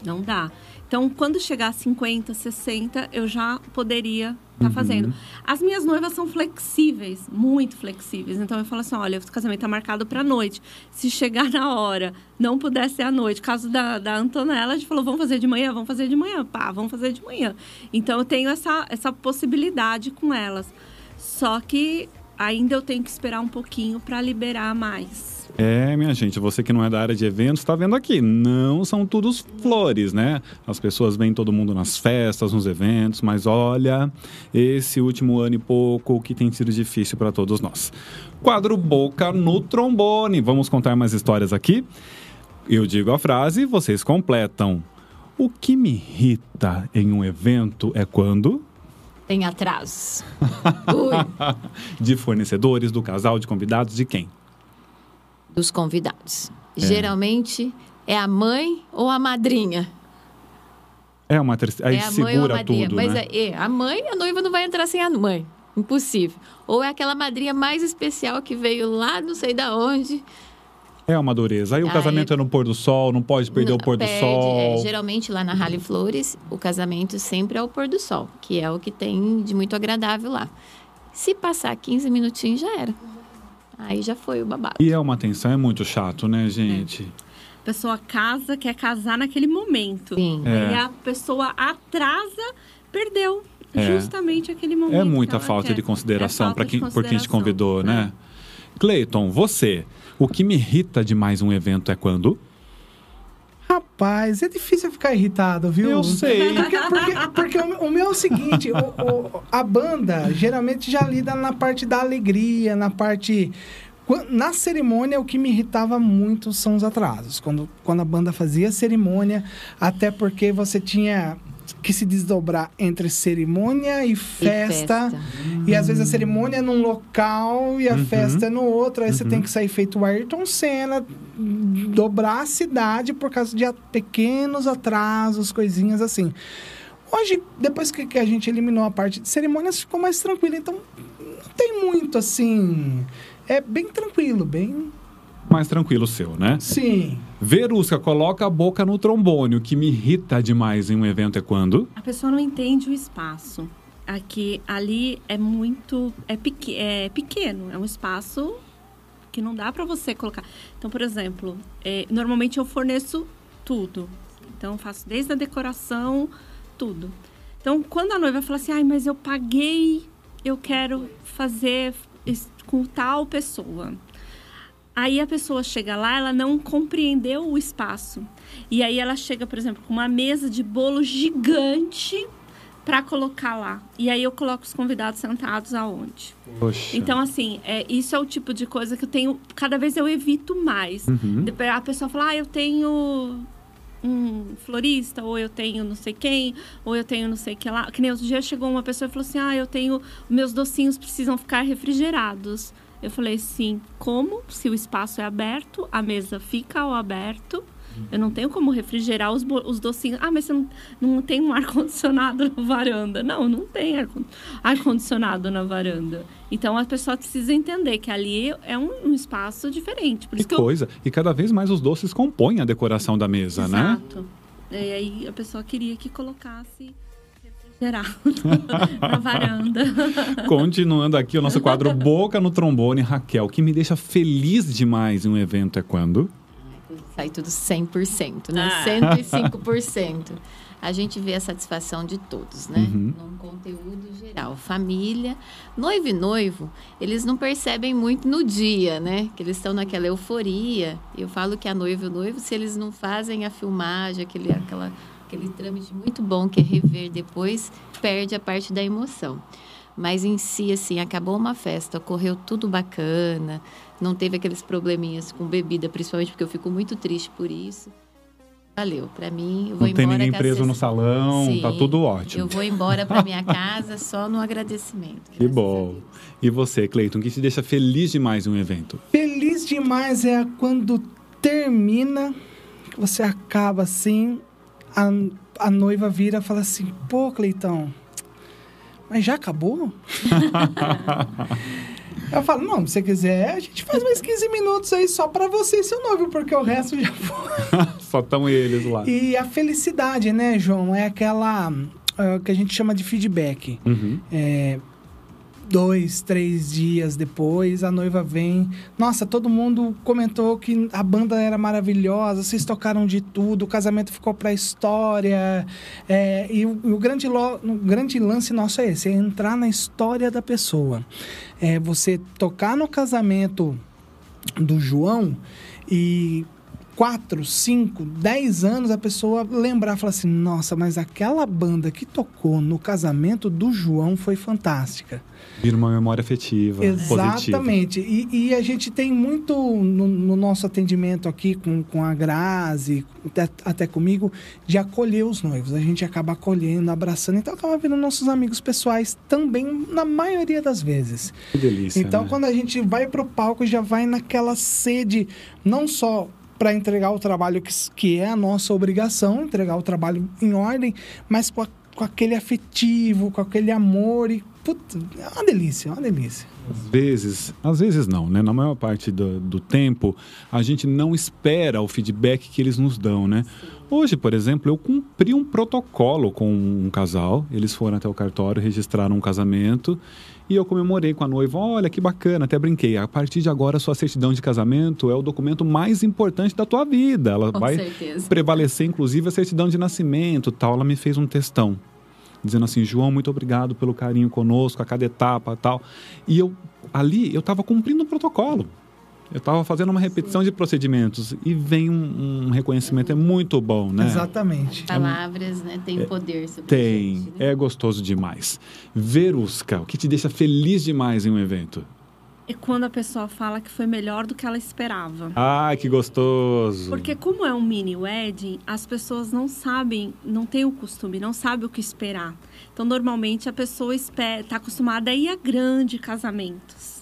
Não dá. Então, quando chegar a 50, 60, eu já poderia estar Uhum. fazendo. As minhas noivas são flexíveis, muito flexíveis. Então, eu falo assim: olha, o casamento está marcado para noite. Se chegar na hora, não puder ser à noite. Caso da, da Antonella, a gente falou: vamos fazer de manhã, vamos fazer de manhã. Pá, vamos fazer de manhã. Então, eu tenho essa, essa possibilidade com elas. Só que ainda eu tenho que esperar um pouquinho para liberar mais. É, minha gente, você que não é da área de eventos, está vendo aqui, não são todos flores, né? As pessoas veem todo mundo nas festas, nos eventos, mas olha, esse último ano e pouco que tem sido difícil para todos nós. Quadro Boca no trombone. Vamos contar mais histórias aqui? Eu digo a frase, vocês completam. O que me irrita em um evento é quando Tem atrasos. Ui, de fornecedores, do casal, de convidados, de quem? Dos convidados. Geralmente é a mãe ou a madrinha. É uma terceira. Aí é a mãe ou a segura madrinha. tudo, Mas né? é, é, a mãe, a noiva não vai entrar sem a mãe. Impossível. Ou é aquela madrinha mais especial que veio lá, não sei da onde. É uma dureza. Aí o Aí- casamento é no pôr do sol, não pode perder Não, o pôr do perde, sol. é, geralmente lá na Rally Flores, o casamento sempre é o pôr do sol, que é o que tem de muito agradável lá. Se passar 15 minutinhos, já era. Aí já foi o babado. E é uma tensão, é muito chato, né, gente? A pessoa casa, quer casar naquele momento. Sim. É. Aí a pessoa atrasa, perdeu É. justamente aquele momento. É muita falta quer. de consideração É para de quem, por quem te convidou, né? Cleiton, você, o que me irrita demais um evento é quando? Rapaz, é difícil ficar irritado, viu? Eu sei. Porque, porque- porque o, o meu é o seguinte: o- o- a banda geralmente já lida na parte da alegria, na parte. Na cerimônia, o que me irritava muito são os atrasos. Quando, quando a banda fazia cerimônia, até porque você tinha que se desdobrar entre cerimônia e festa. festa. E às vezes a cerimônia é num local e a Uhum. festa é no outro. Aí você Uhum. tem que sair feito o Ayrton Senna, dobrar a cidade por causa de pequenos atrasos, coisinhas assim. Hoje, depois que, que a gente eliminou a parte de cerimônias, ficou mais tranquilo. Então, não tem muito assim. É bem tranquilo, bem. Mais tranquilo o seu, né? Sim. Verusca, coloca a boca no trombone. O que me irrita demais em um evento é quando? A pessoa não entende o espaço. Aqui, ali é muito. É, pequ, é pequeno. É um espaço que não dá para você colocar. Então, por exemplo, é, normalmente eu forneço tudo. Então, eu faço desde a decoração, tudo. Então, quando a noiva fala assim, ai, mas eu paguei, eu quero fazer com tal pessoa. Aí a pessoa chega lá, ela não compreendeu o espaço. E aí ela chega, por exemplo, com uma mesa de bolo gigante para colocar lá. E aí eu coloco os convidados sentados aonde? Poxa. Então, assim, é, isso é o tipo de coisa que eu tenho. Cada vez eu evito mais. Uhum. A pessoa fala, ah, eu tenho um florista, ou eu tenho não sei quem, ou eu tenho não sei que lá. Que nem outro dia chegou uma pessoa e falou assim: ah, eu tenho. Meus docinhos precisam ficar refrigerados. Eu falei sim, como? Se o espaço é aberto, a mesa fica ao aberto. Eu não tenho como refrigerar os, os docinhos. Ah, mas você não, não tem um ar-condicionado na varanda. Não, não tem ar-condicionado na varanda. Então a pessoa precisa entender que ali é um, um espaço diferente. Por que, que coisa. Eu... E cada vez mais os doces compõem a decoração da mesa, Exato. né? Exato. E aí a pessoa queria que colocasse refrigerado na varanda. Continuando aqui o nosso quadro Boca no Trombone, Raquel, o que me deixa feliz demais em um evento é quando? sai tudo 100%, né? Ah. 105%. A gente vê a satisfação de todos, né? Uhum. Num conteúdo geral. Família, noivo e noivo, eles não percebem muito no dia, né? Que eles estão naquela euforia. Eu falo que a noiva e o noivo, se eles não fazem a filmagem, aquele, aquela, aquele trâmite muito bom que é rever depois, perde a parte da emoção. Mas em si, assim, acabou uma festa, ocorreu tudo bacana, não teve aqueles probleminhas com bebida, principalmente porque eu fico muito triste por isso. Valeu, para mim, eu vou não embora. Não tem ninguém preso no salão, tá Sim, tá tudo ótimo. Eu vou embora para minha casa só no agradecimento. Que bom. E você, Cleiton, o que te deixa feliz demais em um evento? Feliz demais é quando termina, que você acaba assim, a, a noiva vira e fala assim: pô, Cleitão, mas já acabou? Eu falo, não, se você quiser, a gente faz mais 15 minutos aí só para você e seu noivo, porque o resto já foi. só estão eles lá. E a felicidade, né, João? É aquela uh, que a gente chama de feedback. Uhum. É, dois, três dias depois, a noiva vem. Nossa, todo mundo comentou que a banda era maravilhosa, vocês tocaram de tudo, o casamento ficou para a história. É, e o, o grande lo, o grande lance nosso é esse: é entrar na história da pessoa. É você tocar no casamento do João e quatro, cinco, dez anos a pessoa lembrar, falar assim, nossa, mas aquela banda que tocou no casamento do João foi fantástica. Vira uma memória afetiva. Exatamente. E, e, a gente tem muito no, no, nosso atendimento aqui com, com a Grazi, até, até, comigo, de acolher os noivos. A gente acaba acolhendo, abraçando, então acaba vendo nossos amigos pessoais também, na maioria das vezes. Que delícia. Então, né? quando a gente vai pro palco, já vai naquela sede, não só para entregar o trabalho que, que é a nossa obrigação, entregar o trabalho em ordem, mas com, a, com aquele afetivo, com aquele amor e puta, é uma delícia, é uma delícia. Às vezes, às vezes não, né? Na maior parte do, do tempo, a gente não espera o feedback que eles nos dão, né? Hoje, por exemplo, eu cumpri um protocolo com um casal. Eles foram até o cartório, registraram um casamento e eu comemorei com a noiva. Olha que bacana, até brinquei. A partir de agora, sua certidão de casamento é o documento mais importante da tua vida. Ela com vai certeza. prevalecer, inclusive, a certidão de nascimento tal. Ela me fez um textão dizendo assim, João, muito obrigado pelo carinho conosco, a cada etapa tal. E eu ali eu estava cumprindo o protocolo. Eu estava fazendo uma repetição de procedimentos e vem um, um, reconhecimento, é muito bom, né? Exatamente. Palavras, né? Tem é, poder sobre Tem, gente, né? é gostoso demais. Verusca, o que te deixa feliz demais em um evento? É quando a pessoa fala que foi melhor do que ela esperava. Ah, que gostoso! Porque como é um mini wedding, as pessoas não sabem, não têm o costume, não sabem o que esperar. Então, normalmente, a pessoa está acostumada a ir a grandes casamentos.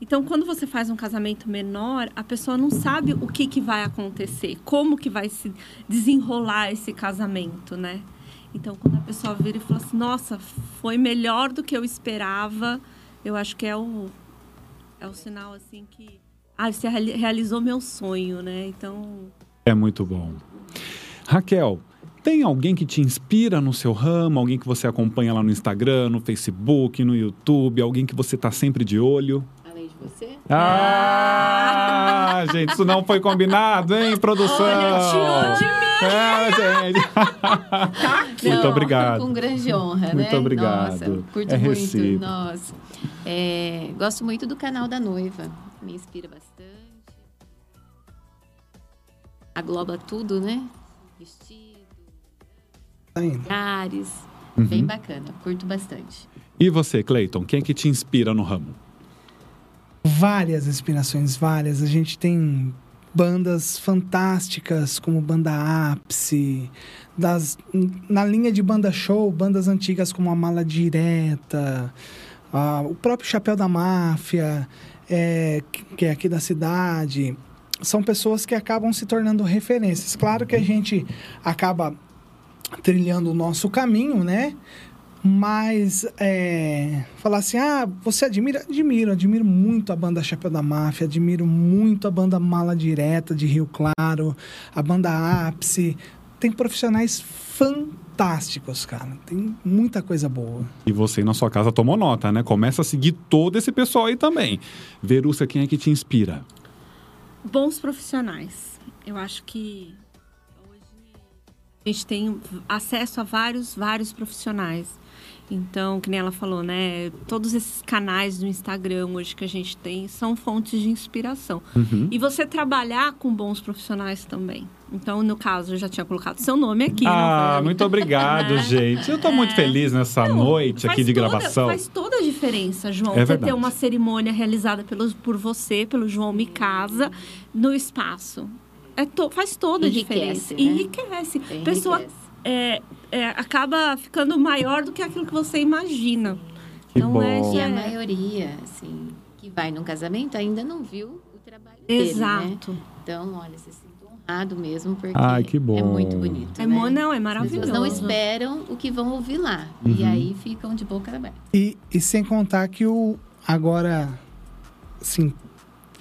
Então, quando você faz um casamento menor, a pessoa não sabe o que, que vai acontecer, como que vai se desenrolar esse casamento, né? Então, quando a pessoa vira e fala assim, nossa, foi melhor do que eu esperava, eu acho que é o, é o sinal, assim, que... Ah, você realizou meu sonho, né? Então... É muito bom. Raquel, tem alguém que te inspira no seu ramo? Alguém que você acompanha lá no Instagram, no Facebook, no YouTube? Alguém que você está sempre de olho? Você? Ah, gente, isso não foi combinado, hein, produção? Olha, tirou de mim. É, gente. Tá aqui. Muito obrigado. Com grande honra, né? Muito obrigado. Nossa, curto é muito. Nossa. É, gosto muito do canal da noiva. Me inspira bastante. Agloba tudo, né? Vestido, lugares. Uhum. Bem bacana. Curto bastante. E você, Cleiton? Quem é que te inspira no ramo? Várias inspirações, várias. A gente tem bandas fantásticas como Banda Ápice, das, na linha de banda show, bandas antigas como a Mala Direta, a, o próprio Chapéu da Máfia, é, que é aqui da cidade. São pessoas que acabam se tornando referências. Claro que a gente acaba trilhando o nosso caminho, né? Mas é, falar assim, ah, você admira? Admiro, admiro muito a banda Chapéu da Máfia, admiro muito a banda Mala Direta de Rio Claro, a banda Ápice. Tem profissionais fantásticos, cara. Tem muita coisa boa. E você na sua casa tomou nota, né? Começa a seguir todo esse pessoal aí também. Verúcia, quem é que te inspira? Bons profissionais. Eu acho que hoje a gente tem acesso a vários, vários profissionais. Então, que nem ela falou, né? Todos esses canais do Instagram hoje que a gente tem são fontes de inspiração. Uhum. E você trabalhar com bons profissionais também. Então, no caso, eu já tinha colocado seu nome aqui. Ah, muito obrigado, gente. Eu tô muito feliz nessa Não, noite aqui de toda- gravação. Faz toda a diferença, João. É você verdade. ter uma cerimônia realizada pelos, por você, pelo João Me Casa, no espaço. É to- faz toda a Enriquece, diferença. né? Enriquece. Enriquece. Pessoa é, é, acaba ficando maior do que aquilo que você imagina. Que Não é, bom. E a É. maioria, assim, que vai num casamento ainda não viu o trabalho dele, né? Exato. Então, olha, se sinto honrado mesmo, porque Ai, que bom. é muito bonito, É, né? não, é As maravilhoso. pessoas não esperam o que vão ouvir lá. Uhum. E aí ficam de boca aberta. E, e sem contar que o agora, assim,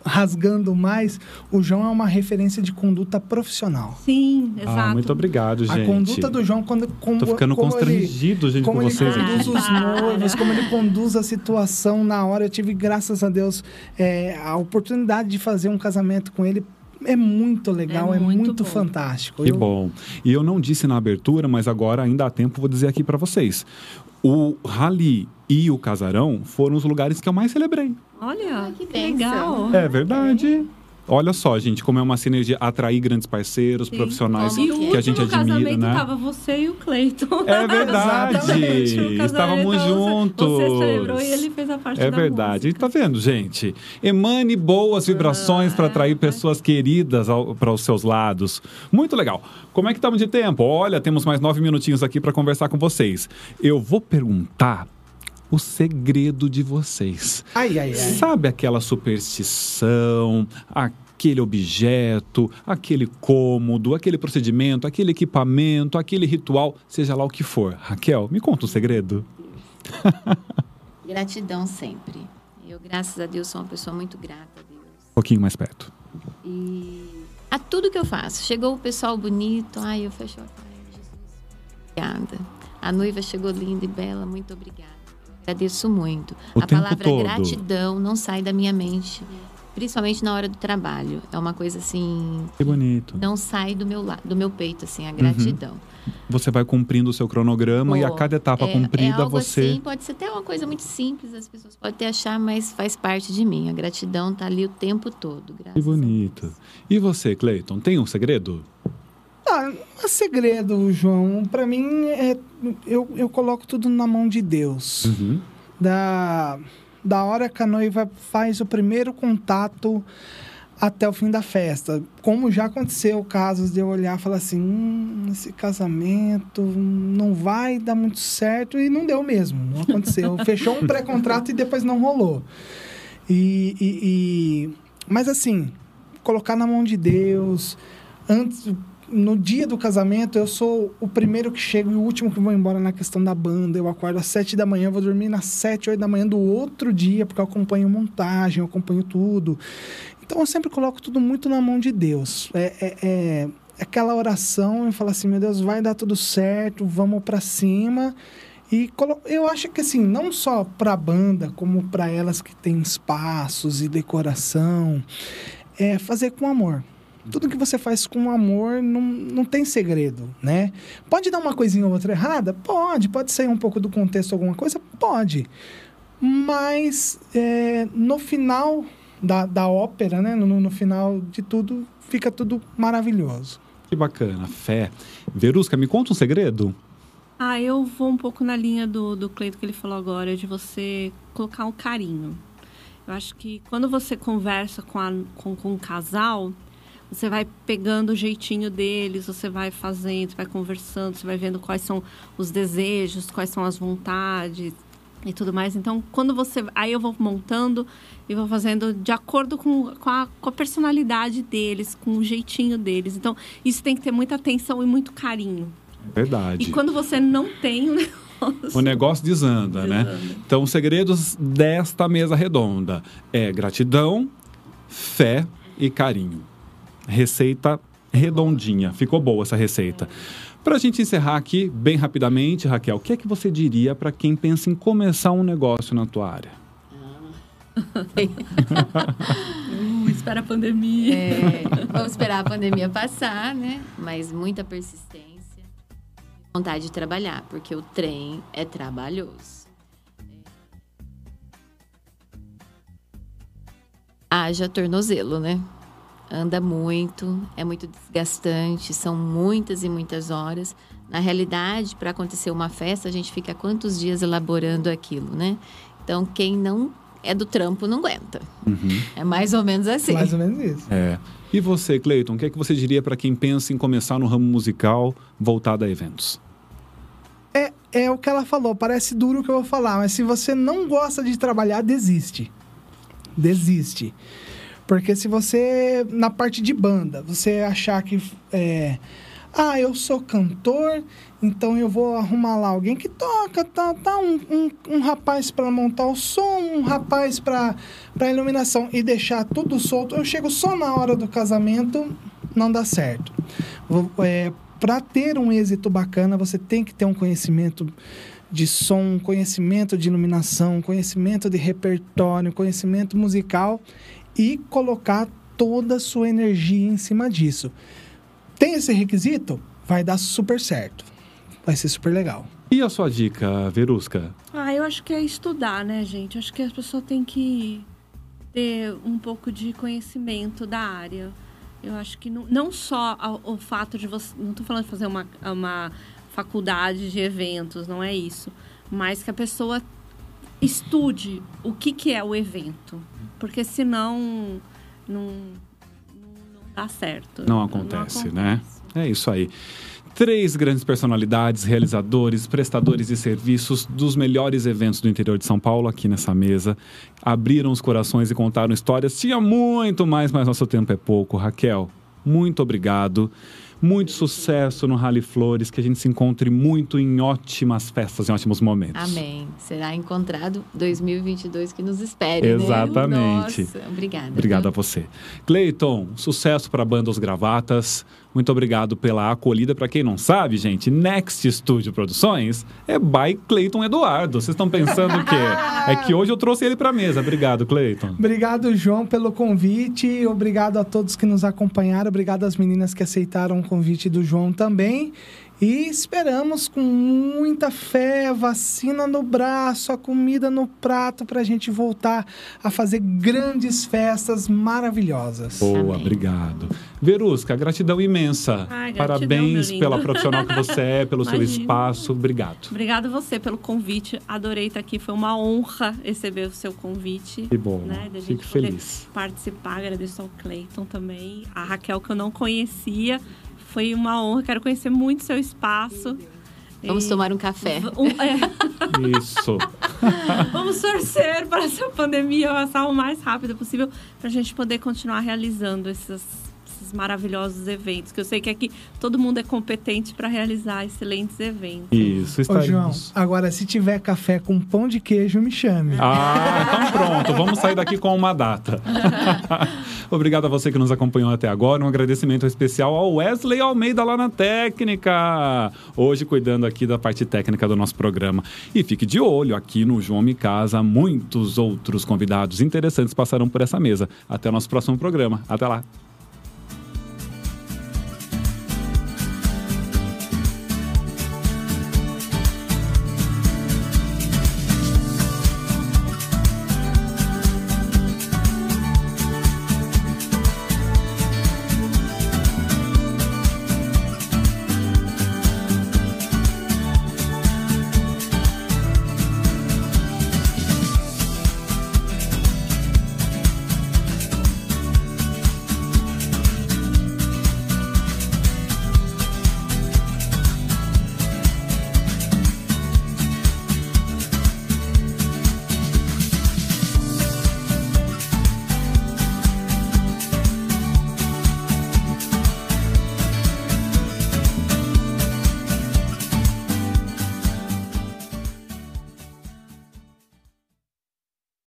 rasgando mais, o João é uma referência de conduta profissional. Sim, exato. Ah, muito obrigado, gente. A conduta do João quando como, Tô ficando como ele, constrangido, gente, como com ele vocês conduz os noivos, como ele conduz a situação na hora. Eu tive, graças a Deus, é, a oportunidade de fazer um casamento com ele. É muito legal, É é muito, muito fantástico. Que Eu- bom. E eu não disse na abertura, mas agora ainda há tempo, vou dizer aqui pra vocês. O Rally e o Casarão foram os lugares que eu mais celebrei. Olha, Ah, que que, legal. É verdade. Olha só, gente, como é uma sinergia atrair grandes parceiros, Sim. profissionais E que a gente admira, casamento né? tava você e o Cleiton. É verdade. Estávamos juntos. Você celebrou e ele fez a parte É da verdade. E música. tá vendo, gente? Emane boas vibrações para atrair pessoas queridas para os seus lados. Muito legal. Como é que estamos de tempo? Olha, temos mais nove minutinhos aqui para conversar com vocês. Eu vou perguntar o segredo de vocês. Ai, ai, ai. Sabe aquela superstição, aquele objeto, aquele cômodo, aquele procedimento, aquele equipamento, aquele ritual, seja lá o que for. Raquel, me conta um segredo. Gratidão sempre. Eu, graças a Deus, sou uma pessoa muito grata a Deus. Um pouquinho mais perto. E a tudo que eu faço. Chegou o pessoal bonito, ai, eu fecho a. Obrigada. A noiva chegou linda e bela, muito obrigada. Agradeço muito. O a palavra todo. gratidão não sai da minha mente, principalmente na hora do trabalho. É uma coisa assim, Que bonito. não sai do meu do meu peito assim, a Uhum. gratidão. Você vai cumprindo o seu cronograma e a Pô, cada etapa é- cumprida é algo você. assim, pode ser até uma coisa muito simples, as pessoas podem até achar, mas faz parte de mim. A gratidão tá ali o tempo todo. Que bonito. E você, Cleiton, tem um segredo? Ah, não é segredo, João. Pra mim, é, eu, eu coloco tudo na mão de Deus. Uhum. Da, da hora que a noiva faz o primeiro contato até o fim da festa. Como já aconteceu casos de eu olhar e falar assim: hum, esse casamento não vai dar muito certo. E não deu mesmo, não aconteceu. Fechou um pré-contrato e depois não rolou. E, e- e- Mas assim, colocar na mão de Deus. Antes, no dia do casamento, eu sou o primeiro que chego e o último que vou embora na questão da banda. Eu acordo às sete da manhã, vou dormir às sete, oito da manhã do outro dia, porque eu acompanho montagem, eu acompanho tudo. Então eu sempre coloco tudo muito na mão de Deus. É, é- é aquela oração e falar assim, meu Deus, vai dar tudo certo, vamos para cima. E eu acho que assim, não só para a banda, como para elas que têm espaços e decoração, é fazer com amor. Tudo que você faz com amor não, não tem segredo, né? Pode dar uma coisinha ou outra errada? Pode. Pode sair um pouco do contexto alguma coisa? Pode. Mas é, no final da, da ópera, né? No, no final de tudo, fica tudo maravilhoso. Que bacana. Fé. Verusca, me conta um segredo? Ah, eu vou um pouco na linha do, do Cleito que ele falou agora, de você colocar um carinho. Eu acho que quando você conversa com, a, com, com um casal, você vai pegando o jeitinho deles, você vai fazendo, você vai conversando, você vai vendo quais são os desejos, quais são as vontades e tudo mais. Então, quando você. Aí eu vou montando e vou fazendo de acordo com, com, a, com a personalidade deles, com o jeitinho deles. Então, isso tem que ter muita atenção e muito carinho. Verdade. E quando você não tem o negócio. O negócio desanda, né? Desanda. Então, os segredos desta mesa redonda é gratidão, fé e carinho. Receita redondinha. Ficou boa essa receita. Para a gente encerrar aqui, bem rapidamente, Raquel, o que é que você diria para quem pensa em começar um negócio na tua área? Uh, espera a pandemia. É, vamos esperar a pandemia passar, né? Mas muita persistência, vontade de trabalhar, porque o trem é trabalhoso. Haja tornozelo, né? Anda muito, é muito desgastante, são muitas e muitas horas. Na realidade, para acontecer uma festa, a gente fica quantos dias elaborando aquilo, né? Então, quem não é do trampo não aguenta. É mais ou menos assim. Mais ou menos isso. É. E você, Cleiton, o que é que você diria para quem pensa em começar no ramo musical voltado a eventos? É, é o que ela falou, parece duro o que eu vou falar, mas se você não gosta de trabalhar, desiste. Desiste. Porque se você, na parte de banda, você achar que é, ah, eu sou cantor, então eu vou arrumar lá alguém que toca, tá, tá um, um, um rapaz para montar o som, um rapaz para iluminação e deixar tudo solto. Eu chego só na hora do casamento, não dá certo. É, para ter um êxito bacana, você tem que ter um conhecimento de som, conhecimento de iluminação, um conhecimento de repertório, conhecimento musical e colocar toda a sua energia em cima disso. Tem esse requisito? Vai dar super certo. Vai ser super legal. E a sua dica, Verusca? Ah, eu acho que é estudar, né, gente? Acho que a pessoa tem que ter um pouco de conhecimento da área. Eu acho que não, não só a- o fato de você. Não estou falando de fazer uma, uma faculdade de eventos, não é isso. Mas que a pessoa estude o que, que é o evento. Porque senão não, não, não dá certo. Não acontece, né? acontece. É isso aí. Três grandes personalidades, realizadores, prestadores de serviços dos melhores eventos do interior de São Paulo aqui nessa mesa. Abriram os corações e contaram histórias. Tinha muito mais, mas nosso tempo é pouco. Raquel, muito obrigado. Muito sucesso no Rally Flores, que a gente se encontre muito em ótimas festas, em ótimos momentos. Amém. Será encontrado 2022 que nos espere, né? Exatamente. Nossa, obrigada. Obrigado a você. Cleiton, sucesso para a banda Os Gravatas. Muito obrigado pela acolhida. Para quem não sabe, gente, Next Studio Produções é by Cleiton Eduardo. Vocês estão pensando o quê? É que hoje eu trouxe ele para mesa. Obrigado, Cleiton. Obrigado, João, pelo convite. Obrigado a todos que nos acompanharam. Obrigado às meninas que aceitaram o convite do João também. E esperamos com muita fé, vacina no braço, a comida no prato, para a gente voltar a fazer grandes festas maravilhosas. Boa, Amém. obrigado. Verusca, gratidão imensa. Ai, gratidão, Parabéns pela profissional que você é, pelo seu Imagina. espaço. Obrigado. Obrigada a você pelo convite. Adorei estar aqui. Foi uma honra receber o seu convite. Que bom. Né, Fico feliz. participar. Agradeço ao Cleiton também. A Raquel, que eu não conhecia. Foi uma honra. Quero conhecer muito seu espaço. Vamos E- tomar um café. Um- é, Isso. vamos torcer para essa pandemia passar o mais rápido possível para a gente poder continuar realizando esses, esses maravilhosos eventos. Que eu sei que aqui todo mundo é competente para realizar excelentes eventos. Isso, Ô, João, estaremos. agora se tiver café com pão de queijo, me chame. Ah, então pronto. Vamos sair daqui com uma data. Obrigado a você que nos acompanhou até agora. Um agradecimento especial ao Wesley Almeida lá na técnica. Hoje cuidando aqui da parte técnica do nosso programa. E fique de olho aqui no João Me Casa. Muitos outros convidados interessantes passarão por essa mesa. Até o nosso próximo programa. Até lá.